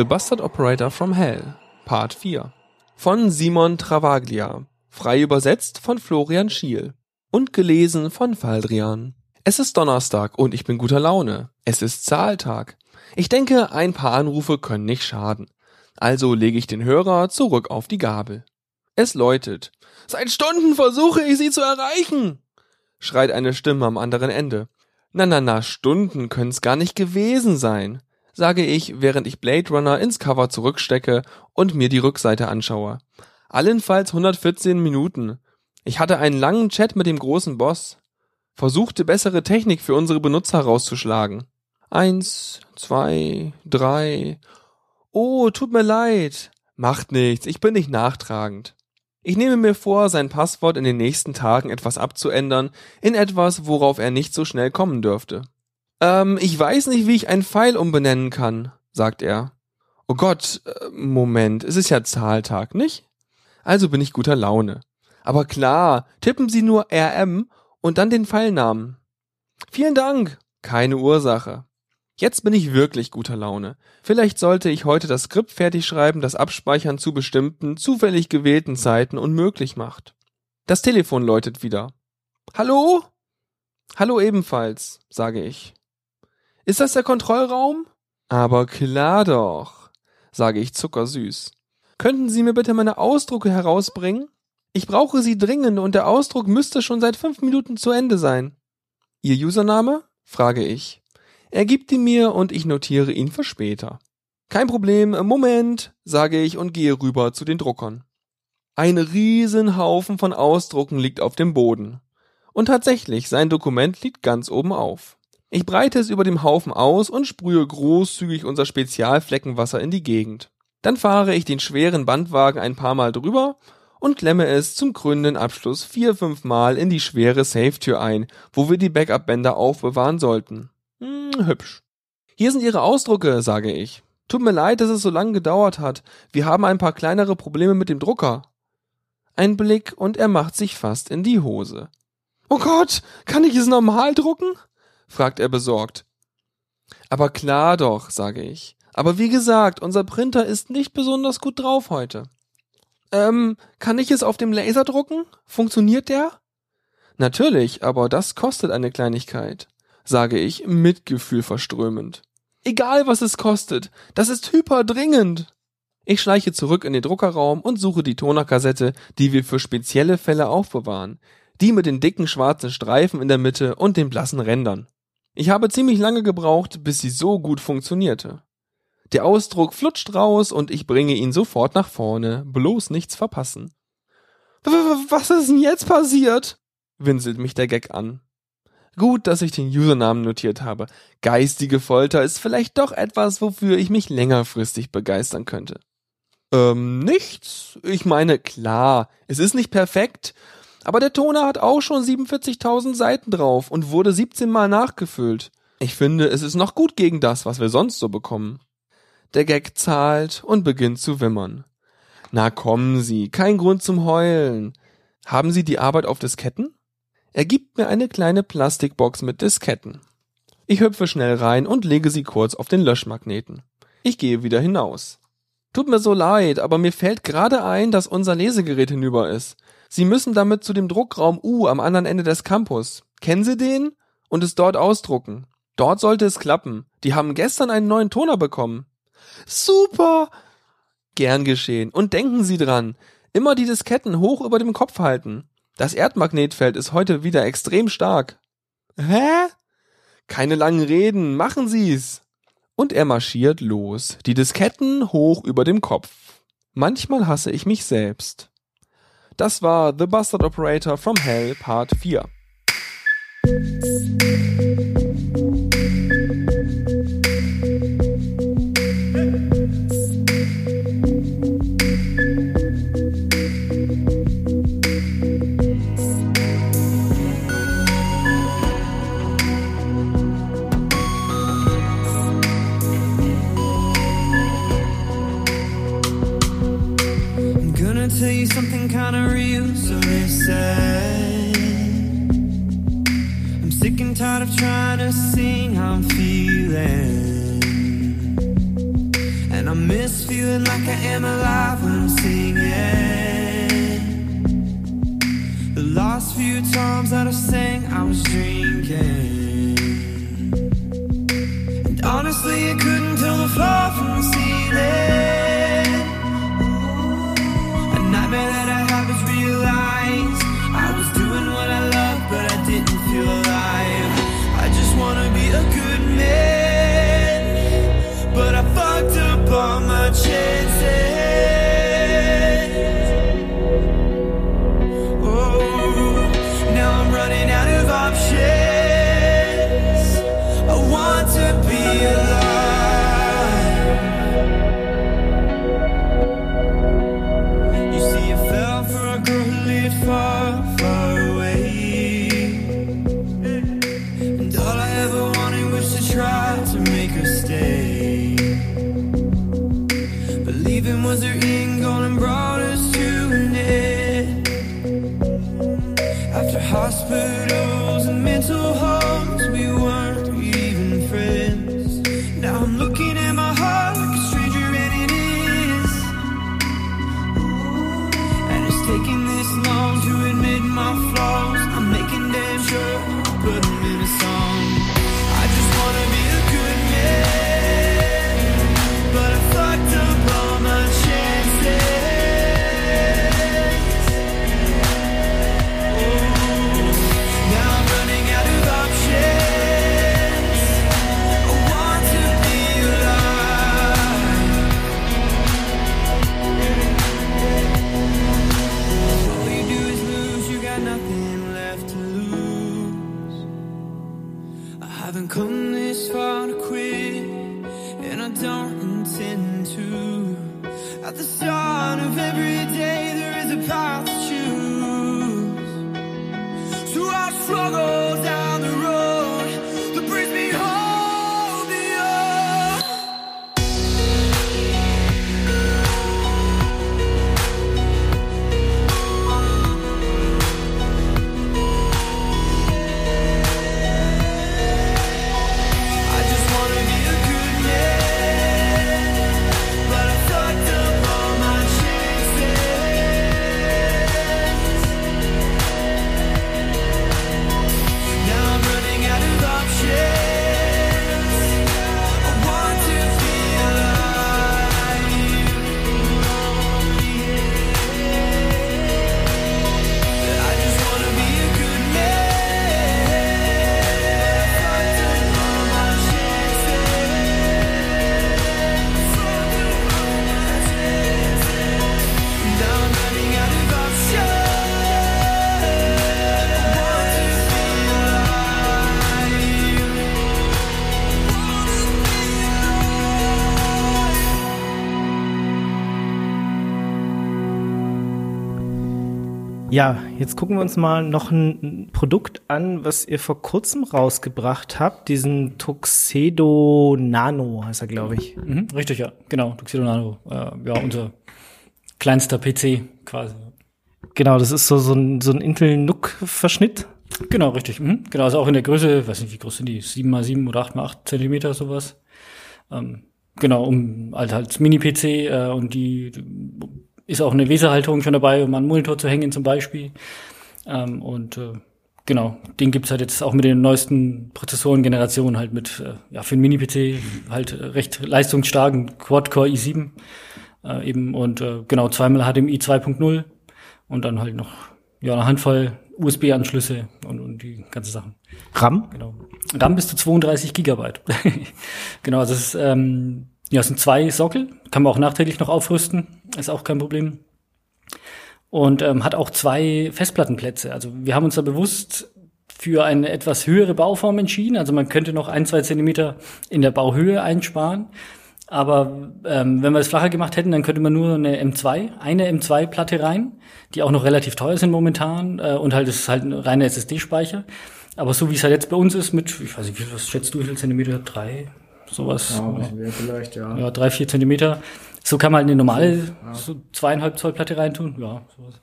The Bastard Operator from Hell, Part 4. Von Simon Travaglia. Frei übersetzt von Florian Schiel. Und gelesen von Faldrian. Es ist Donnerstag und ich bin guter Laune. Es ist Zahltag. Ich denke, ein paar Anrufe können nicht schaden. Also lege ich den Hörer zurück auf die Gabel. Es läutet. Seit Stunden versuche ich sie zu erreichen, schreit eine Stimme am anderen Ende. Na, na, na, Stunden können's gar nicht gewesen sein, sage ich, während ich Blade Runner ins Cover zurückstecke und mir die Rückseite anschaue. Allenfalls 114 Minuten. Ich hatte einen langen Chat mit dem großen Boss. Versuchte bessere Technik für unsere Benutzer rauszuschlagen. Eins, zwei, drei. Oh, tut mir leid. Macht nichts, ich bin nicht nachtragend. Ich nehme mir vor, sein Passwort in den nächsten Tagen etwas abzuändern, in etwas, worauf er nicht so schnell kommen dürfte. Ähm, ich weiß nicht, wie ich einen Pfeil umbenennen kann, sagt er. Oh Gott, äh, Moment, es ist ja Zahltag, nicht? Also bin ich guter Laune. Aber klar, tippen Sie nur RM und dann den Pfeilnamen. Vielen Dank. Keine Ursache. Jetzt bin ich wirklich guter Laune. Vielleicht sollte ich heute das Skript fertig schreiben, das Abspeichern zu bestimmten, zufällig gewählten Zeiten unmöglich macht. Das Telefon läutet wieder. Hallo? Hallo ebenfalls, sage ich. Ist das der Kontrollraum? Aber klar doch, sage ich zuckersüß. Könnten Sie mir bitte meine Ausdrucke herausbringen? Ich brauche sie dringend und der Ausdruck müsste schon seit fünf Minuten zu Ende sein. Ihr Username? frage ich. Er gibt ihn mir und ich notiere ihn für später. Kein Problem, Moment, sage ich und gehe rüber zu den Druckern. Ein Riesenhaufen von Ausdrucken liegt auf dem Boden. Und tatsächlich, sein Dokument liegt ganz oben auf. Ich breite es über dem Haufen aus und sprühe großzügig unser Spezialfleckenwasser in die Gegend. Dann fahre ich den schweren Bandwagen ein paar Mal drüber und klemme es zum krönenden Abschluss vier, fünf Mal in die schwere Safe-Tür ein, wo wir die Backup-Bänder aufbewahren sollten. Hm, hübsch. Hier sind Ihre Ausdrucke, sage ich. Tut mir leid, dass es so lange gedauert hat. Wir haben ein paar kleinere Probleme mit dem Drucker. Ein Blick und er macht sich fast in die Hose. Oh Gott, kann ich es normal drucken? Fragt er besorgt. Aber klar doch, sage ich. Aber wie gesagt, unser Printer ist nicht besonders gut drauf heute. Ähm, kann ich es auf dem Laser drucken? Funktioniert der? Natürlich, aber das kostet eine Kleinigkeit sage ich, Mitgefühl verströmend. Egal was es kostet, das ist hyperdringend. Ich schleiche zurück in den Druckerraum und suche die Tonerkassette, die wir für spezielle Fälle aufbewahren. Die mit den dicken schwarzen Streifen in der Mitte und den blassen Rändern. Ich habe ziemlich lange gebraucht, bis sie so gut funktionierte. Der Ausdruck flutscht raus und ich bringe ihn sofort nach vorne, bloß nichts verpassen. Was ist denn jetzt passiert? winselt mich der Gag an. Gut, dass ich den Usernamen notiert habe. Geistige Folter ist vielleicht doch etwas, wofür ich mich längerfristig begeistern könnte. Ähm, nichts. Ich meine, klar, es ist nicht perfekt, aber der Toner hat auch schon 47.000 Seiten drauf und wurde 17 Mal nachgefüllt. Ich finde, es ist noch gut gegen das, was wir sonst so bekommen. Der Gag zahlt und beginnt zu wimmern. Na kommen Sie, kein Grund zum Heulen. Haben Sie die Arbeit auf Disketten? Er gibt mir eine kleine Plastikbox mit Disketten. Ich hüpfe schnell rein und lege sie kurz auf den Löschmagneten. Ich gehe wieder hinaus. Tut mir so leid, aber mir fällt gerade ein, dass unser Lesegerät hinüber ist. Sie müssen damit zu dem Druckraum U am anderen Ende des Campus. Kennen Sie den? Und es dort ausdrucken. Dort sollte es klappen. Die haben gestern einen neuen Toner bekommen. Super! Gern geschehen. Und denken Sie dran. Immer die Disketten hoch über dem Kopf halten. Das Erdmagnetfeld ist heute wieder extrem stark. Hä? Keine langen Reden, machen Sie's. Und er marschiert los, die Disketten hoch über dem Kopf. Manchmal hasse ich mich selbst. Das war The Bastard Operator from Hell Part 4. Tired of trying to sing how I'm feeling And I miss feeling like I am alive when I'm singing. The last few times that I sang, I was drinking. And honestly, I couldn't tell the floor from the Ja, jetzt gucken wir uns mal noch ein Produkt an, was ihr vor kurzem rausgebracht habt. Diesen Tuxedo Nano heißt er, glaube ich. Mhm, richtig, ja. Genau, Tuxedo Nano. Äh, ja, unser kleinster PC quasi. Genau, das ist so, so ein, so ein Intel NUC-Verschnitt. Genau, richtig. Mhm. Genau, also auch in der Größe, weiß nicht, wie groß sind die? 7 mal 7 oder 8 mal 8 Zentimeter, sowas. Ähm, genau, um halt als Mini-PC äh, und die ist auch eine Weserhalterung schon dabei, um an den Monitor zu hängen zum Beispiel. Ähm, und äh, genau, den gibt's halt jetzt auch mit den neuesten Prozessoren-Generationen halt mit, äh, ja, für einen Mini-PC halt recht leistungsstarken Quad-Core i7 äh, eben und äh, genau zweimal HDMI 2.0 und dann halt noch ja eine Handvoll USB-Anschlüsse und, und die ganzen Sachen. RAM? Genau. RAM bis zu 32 Gigabyte. genau, das ist ähm, ja, es sind zwei Sockel, kann man auch nachträglich noch aufrüsten, ist auch kein Problem. Und ähm, hat auch zwei Festplattenplätze. Also wir haben uns da bewusst für eine etwas höhere Bauform entschieden. Also man könnte noch ein, zwei Zentimeter in der Bauhöhe einsparen. Aber ähm, wenn wir es flacher gemacht hätten, dann könnte man nur eine M2, eine M2-Platte rein, die auch noch relativ teuer sind momentan äh, und halt das ist halt ein reiner SSD-Speicher. Aber so wie es halt jetzt bei uns ist mit, ich weiß nicht, was schätzt du, wie viel Zentimeter? Drei? Sowas. Ja, vielleicht, ja. Ja, drei, vier Zentimeter. So kann man halt eine normale, so zweieinhalb Zoll Platte reintun. Ja, sowas.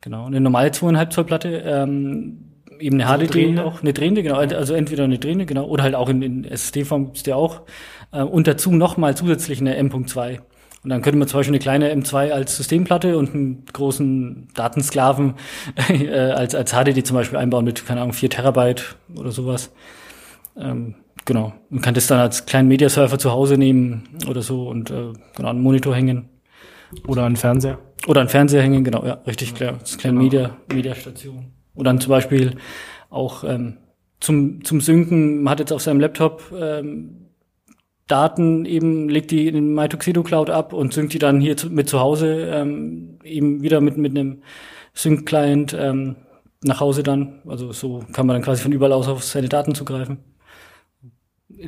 Genau. Eine normale zweieinhalb Zoll Platte, ähm, eben eine HDD drehende? auch, eine drehende, genau. Also entweder eine drehende, genau, oder halt auch in, in SSD-Form ist der auch. Äh, und dazu nochmal zusätzlich eine M.2. Und Und dann könnte man zum Beispiel eine kleine M2 als Systemplatte und einen großen Datensklaven äh, als, als HDD zum Beispiel einbauen mit, keine Ahnung, 4 Terabyte oder sowas. Ähm, genau. Man kann das dann als kleinen Mediasurfer zu Hause nehmen oder so und äh, genau einen Monitor hängen. Oder ein Fernseher. Oder einen Fernseher hängen, genau, ja, richtig klar. Das ist eine kleine Media, Mediastation. Oder dann zum Beispiel auch ähm, zum, zum Synken, man hat jetzt auf seinem Laptop ähm, Daten eben, legt die in den MyTuxedo Cloud ab und synkt die dann hier zu, mit zu Hause ähm, eben wieder mit, mit einem Sync-Client ähm, nach Hause dann. Also so kann man dann quasi von überall aus auf seine Daten zugreifen.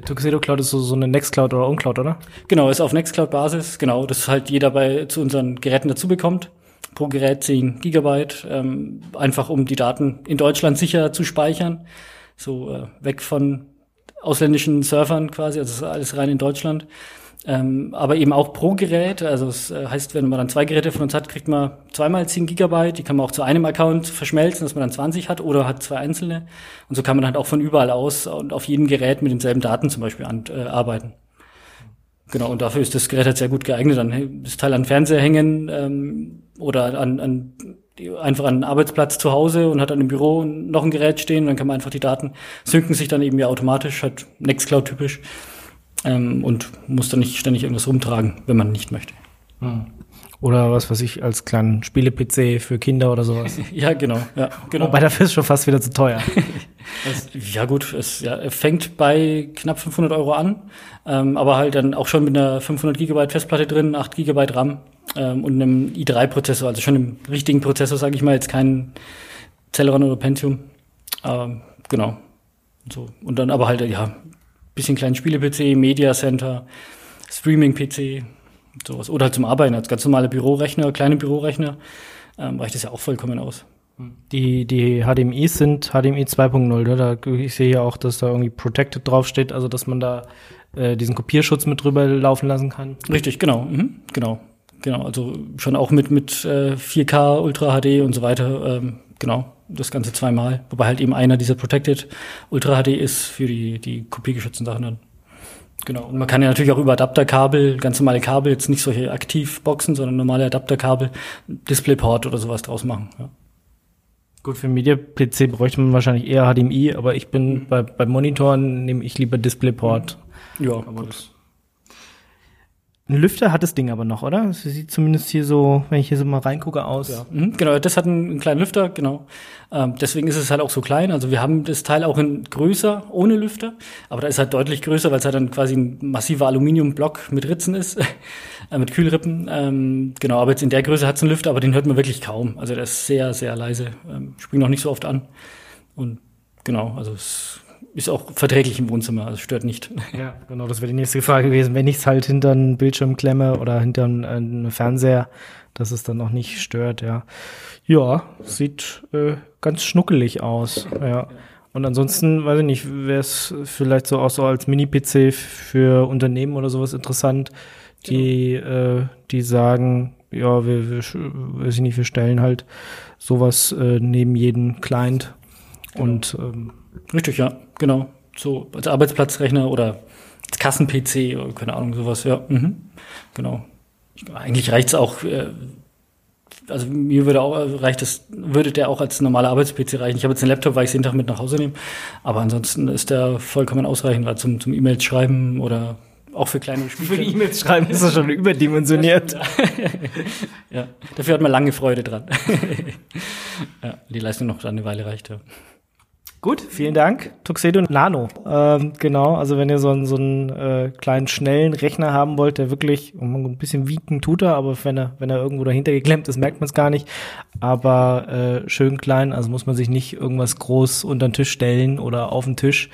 Tuxedo Cloud ist so, so eine Nextcloud oder Uncloud, oder? Genau, ist auf Nextcloud-Basis, genau, das halt jeder bei zu unseren Geräten dazu bekommt. Pro Gerät 10 Gigabyte, ähm, einfach um die Daten in Deutschland sicher zu speichern. So äh, weg von ausländischen Surfern quasi, also alles rein in Deutschland. Ähm, aber eben auch pro Gerät, also es äh, heißt, wenn man dann zwei Geräte von uns hat, kriegt man zweimal 10 Gigabyte, die kann man auch zu einem Account verschmelzen, dass man dann 20 hat oder hat zwei einzelne. Und so kann man halt auch von überall aus und auf jedem Gerät mit denselben Daten zum Beispiel an, äh, arbeiten. Genau, und dafür ist das Gerät halt sehr gut geeignet. Dann das Teil an Fernseher hängen ähm, oder an, an einfach an einen Arbeitsplatz zu Hause und hat dann im Büro noch ein Gerät stehen. Dann kann man einfach die Daten synken sich dann eben ja automatisch, halt Nextcloud typisch ähm, und muss dann nicht ständig irgendwas rumtragen, wenn man nicht möchte. Oder was weiß ich, als kleinen Spiele-PC für Kinder oder sowas. Ja, genau, ja, genau. Wobei dafür ist schon fast wieder zu teuer. Es, ja gut, es ja, fängt bei knapp 500 Euro an, ähm, aber halt dann auch schon mit einer 500 Gigabyte Festplatte drin, 8 Gigabyte RAM ähm, und einem i3-Prozessor, also schon einem richtigen Prozessor, sage ich mal, jetzt kein Celeron oder Pentium. Ähm, genau. So. Und dann aber halt, ja, bisschen kleinen Spiele-PC, Media Center, Streaming-PC, sowas. Oder halt zum Arbeiten, als ganz normale Bürorechner, kleine Bürorechner, ähm, reicht das ja auch vollkommen aus. Die, die HDMIs sind HDMI 2.0, ne? Da, ich sehe ja auch, dass da irgendwie Protected draufsteht, also dass man da äh, diesen Kopierschutz mit drüber laufen lassen kann. Richtig, genau, mhm, genau, genau. Also schon auch mit mit äh, 4K, Ultra HD und so weiter, ähm, genau, das Ganze zweimal. Wobei halt eben einer dieser Protected Ultra HD ist für die die kopiergeschützten Sachen dann. Genau. Und man kann ja natürlich auch über Adapterkabel, ganz normale Kabel, jetzt nicht solche Aktivboxen, sondern normale Adapterkabel, Displayport oder sowas draus machen. Ja. Gut, für Media-PC bräuchte man wahrscheinlich eher HDMI, aber ich bin bei, bei Monitoren nehme ich lieber DisplayPort. Ja, Aber das Ein Lüfter hat das Ding aber noch, oder? Das sieht zumindest hier so, wenn ich hier so mal reingucke, aus. Ja. Mhm, genau, das hat einen, einen kleinen Lüfter, genau. Ähm, deswegen ist es halt auch so klein. Also wir haben das Teil auch in größer, ohne Lüfter, aber da ist halt deutlich größer, weil es halt dann quasi ein massiver Aluminiumblock mit Ritzen ist, äh, mit Kühlrippen. Ähm, genau, aber jetzt in der Größe hat es einen Lüfter, aber den hört man wirklich kaum. Also der ist sehr, sehr leise, ähm, springt noch nicht so oft an. Und genau, also es ist auch verträglich im Wohnzimmer, also stört nicht. Ja, genau, das wäre die nächste Frage gewesen. Wenn ich es halt hinter einen Bildschirm klemme oder hinter einen, einen Fernseher, dass es dann noch nicht stört, ja. Ja, sieht äh, ganz schnuckelig aus, ja. Und ansonsten, weiß ich nicht, wäre es vielleicht so auch so als Mini-PC für Unternehmen oder sowas interessant, die, äh, die sagen, ja, wir, wir, weiß ich nicht, wir stellen halt sowas äh, neben jeden Client und ähm, Richtig, ja, genau. So als Arbeitsplatzrechner oder als Kassen-PC oder keine Ahnung, sowas, ja. Mhm. Genau. Ich, eigentlich reicht's auch, äh, also mir würde auch, äh, reicht es, würde der auch als normaler Arbeits-PC reichen. Ich habe jetzt einen Laptop, weil ich jeden Tag mit nach Hause nehme. Aber ansonsten ist der vollkommen ausreichend, weil zum, zum E-Mails schreiben oder auch für kleine für Spiele. E-Mails schreiben ist das schon überdimensioniert. ja, dafür hat man lange Freude dran. ja, die Leistung noch eine Weile reicht, ja. Gut, vielen Dank. Tuxedo Nano. Ähm, genau, also wenn ihr so einen, so einen äh, kleinen, schnellen Rechner haben wollt, der wirklich ein bisschen wiegen tut er, aber wenn er, wenn er irgendwo dahinter geklemmt ist, merkt man es gar nicht. Aber äh, schön klein, also muss man sich nicht irgendwas groß unter den Tisch stellen oder auf den Tisch,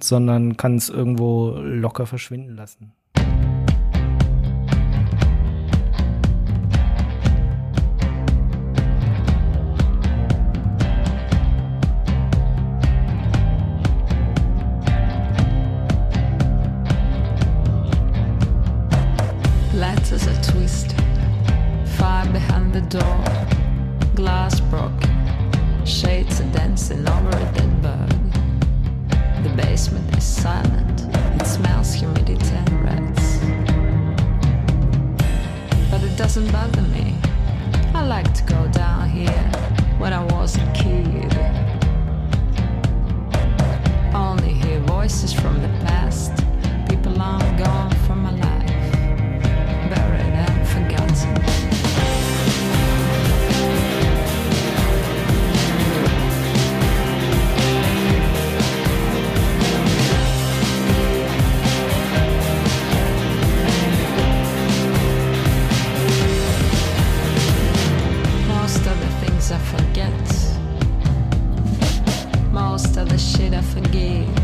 sondern kann es irgendwo locker verschwinden lassen. door. Glass broke. Shades are dancing over a dead bird. The basement is silent. It smells humidity and rats. But it doesn't bother me. I like to go down here when I was a kid. Only hear voices from the past, people long gone from my life. all the shit I forgave.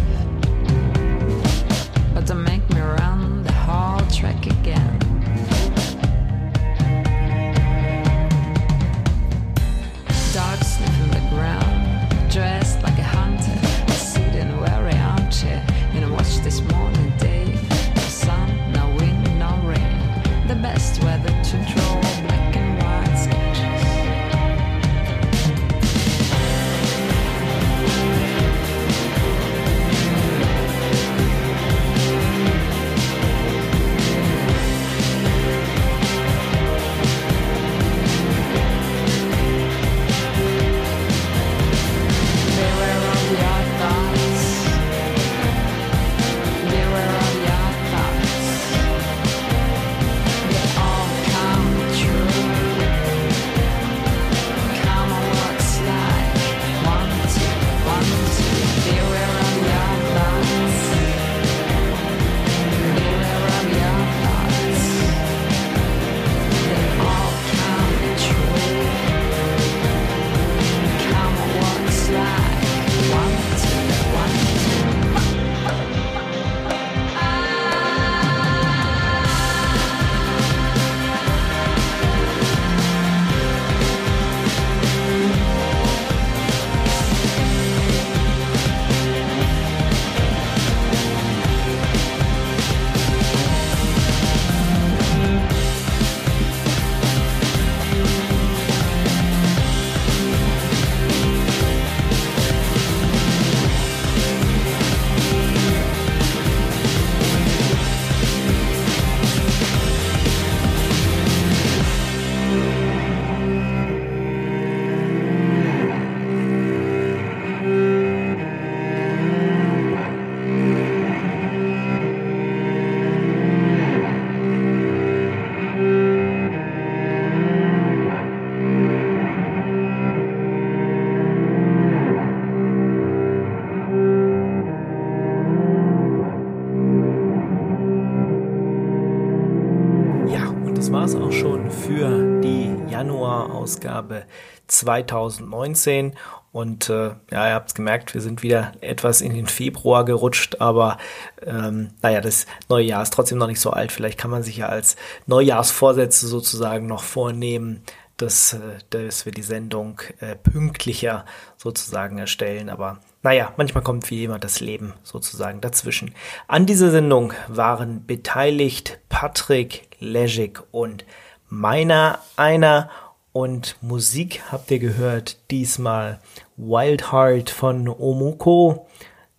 2019. Und äh, ja, ihr habt's gemerkt, wir sind wieder etwas in den Februar gerutscht, aber ähm, naja, das neue Jahr ist trotzdem noch nicht so alt. Vielleicht kann man sich ja als Neujahrsvorsätze sozusagen noch vornehmen, dass, äh, dass wir die Sendung äh, pünktlicher sozusagen erstellen. Aber naja, manchmal kommt wie immer das Leben sozusagen dazwischen. An dieser Sendung waren beteiligt Patrick Leschik und meiner einer und Musik habt ihr gehört diesmal Wild Heart von Omoko,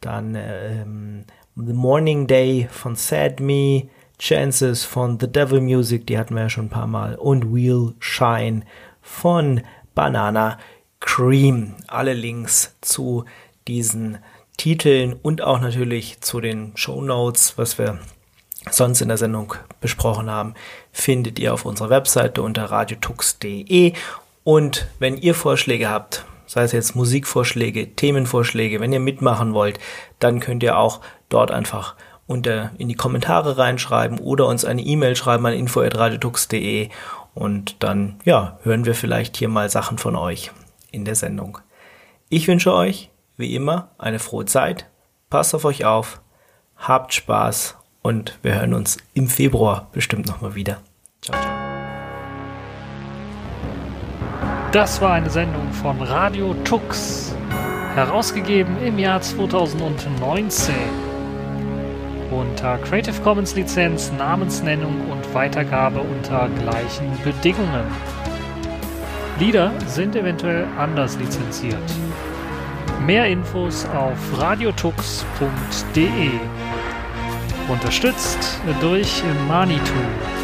dann ähm, The Morning Day von Sad Me, Chances von The Devil Music, die hatten wir ja schon ein paar Mal, und Wheel Shine von Banana Cream. Alle Links zu diesen Titeln und auch natürlich zu den Show Notes, was wir sonst in der Sendung besprochen haben, findet ihr auf unserer Webseite unter radiotux.de. Und wenn ihr Vorschläge habt, sei es jetzt Musikvorschläge, Themenvorschläge, wenn ihr mitmachen wollt, dann könnt ihr auch dort einfach unter in die Kommentare reinschreiben oder uns eine E-Mail schreiben an info@radiotux.de und dann ja, hören wir vielleicht hier mal Sachen von euch in der Sendung. Ich wünsche euch wie immer eine frohe Zeit. Passt auf euch auf, habt Spaß und wir hören uns im Februar bestimmt nochmal wieder. Ciao, ciao. Das war eine Sendung von Radio Tux, herausgegeben im Jahr 2019. Unter Creative Commons Lizenz, Namensnennung und Weitergabe unter gleichen Bedingungen. Lieder sind eventuell anders lizenziert. Mehr Infos auf radiotux.de. Unterstützt durch Manitou.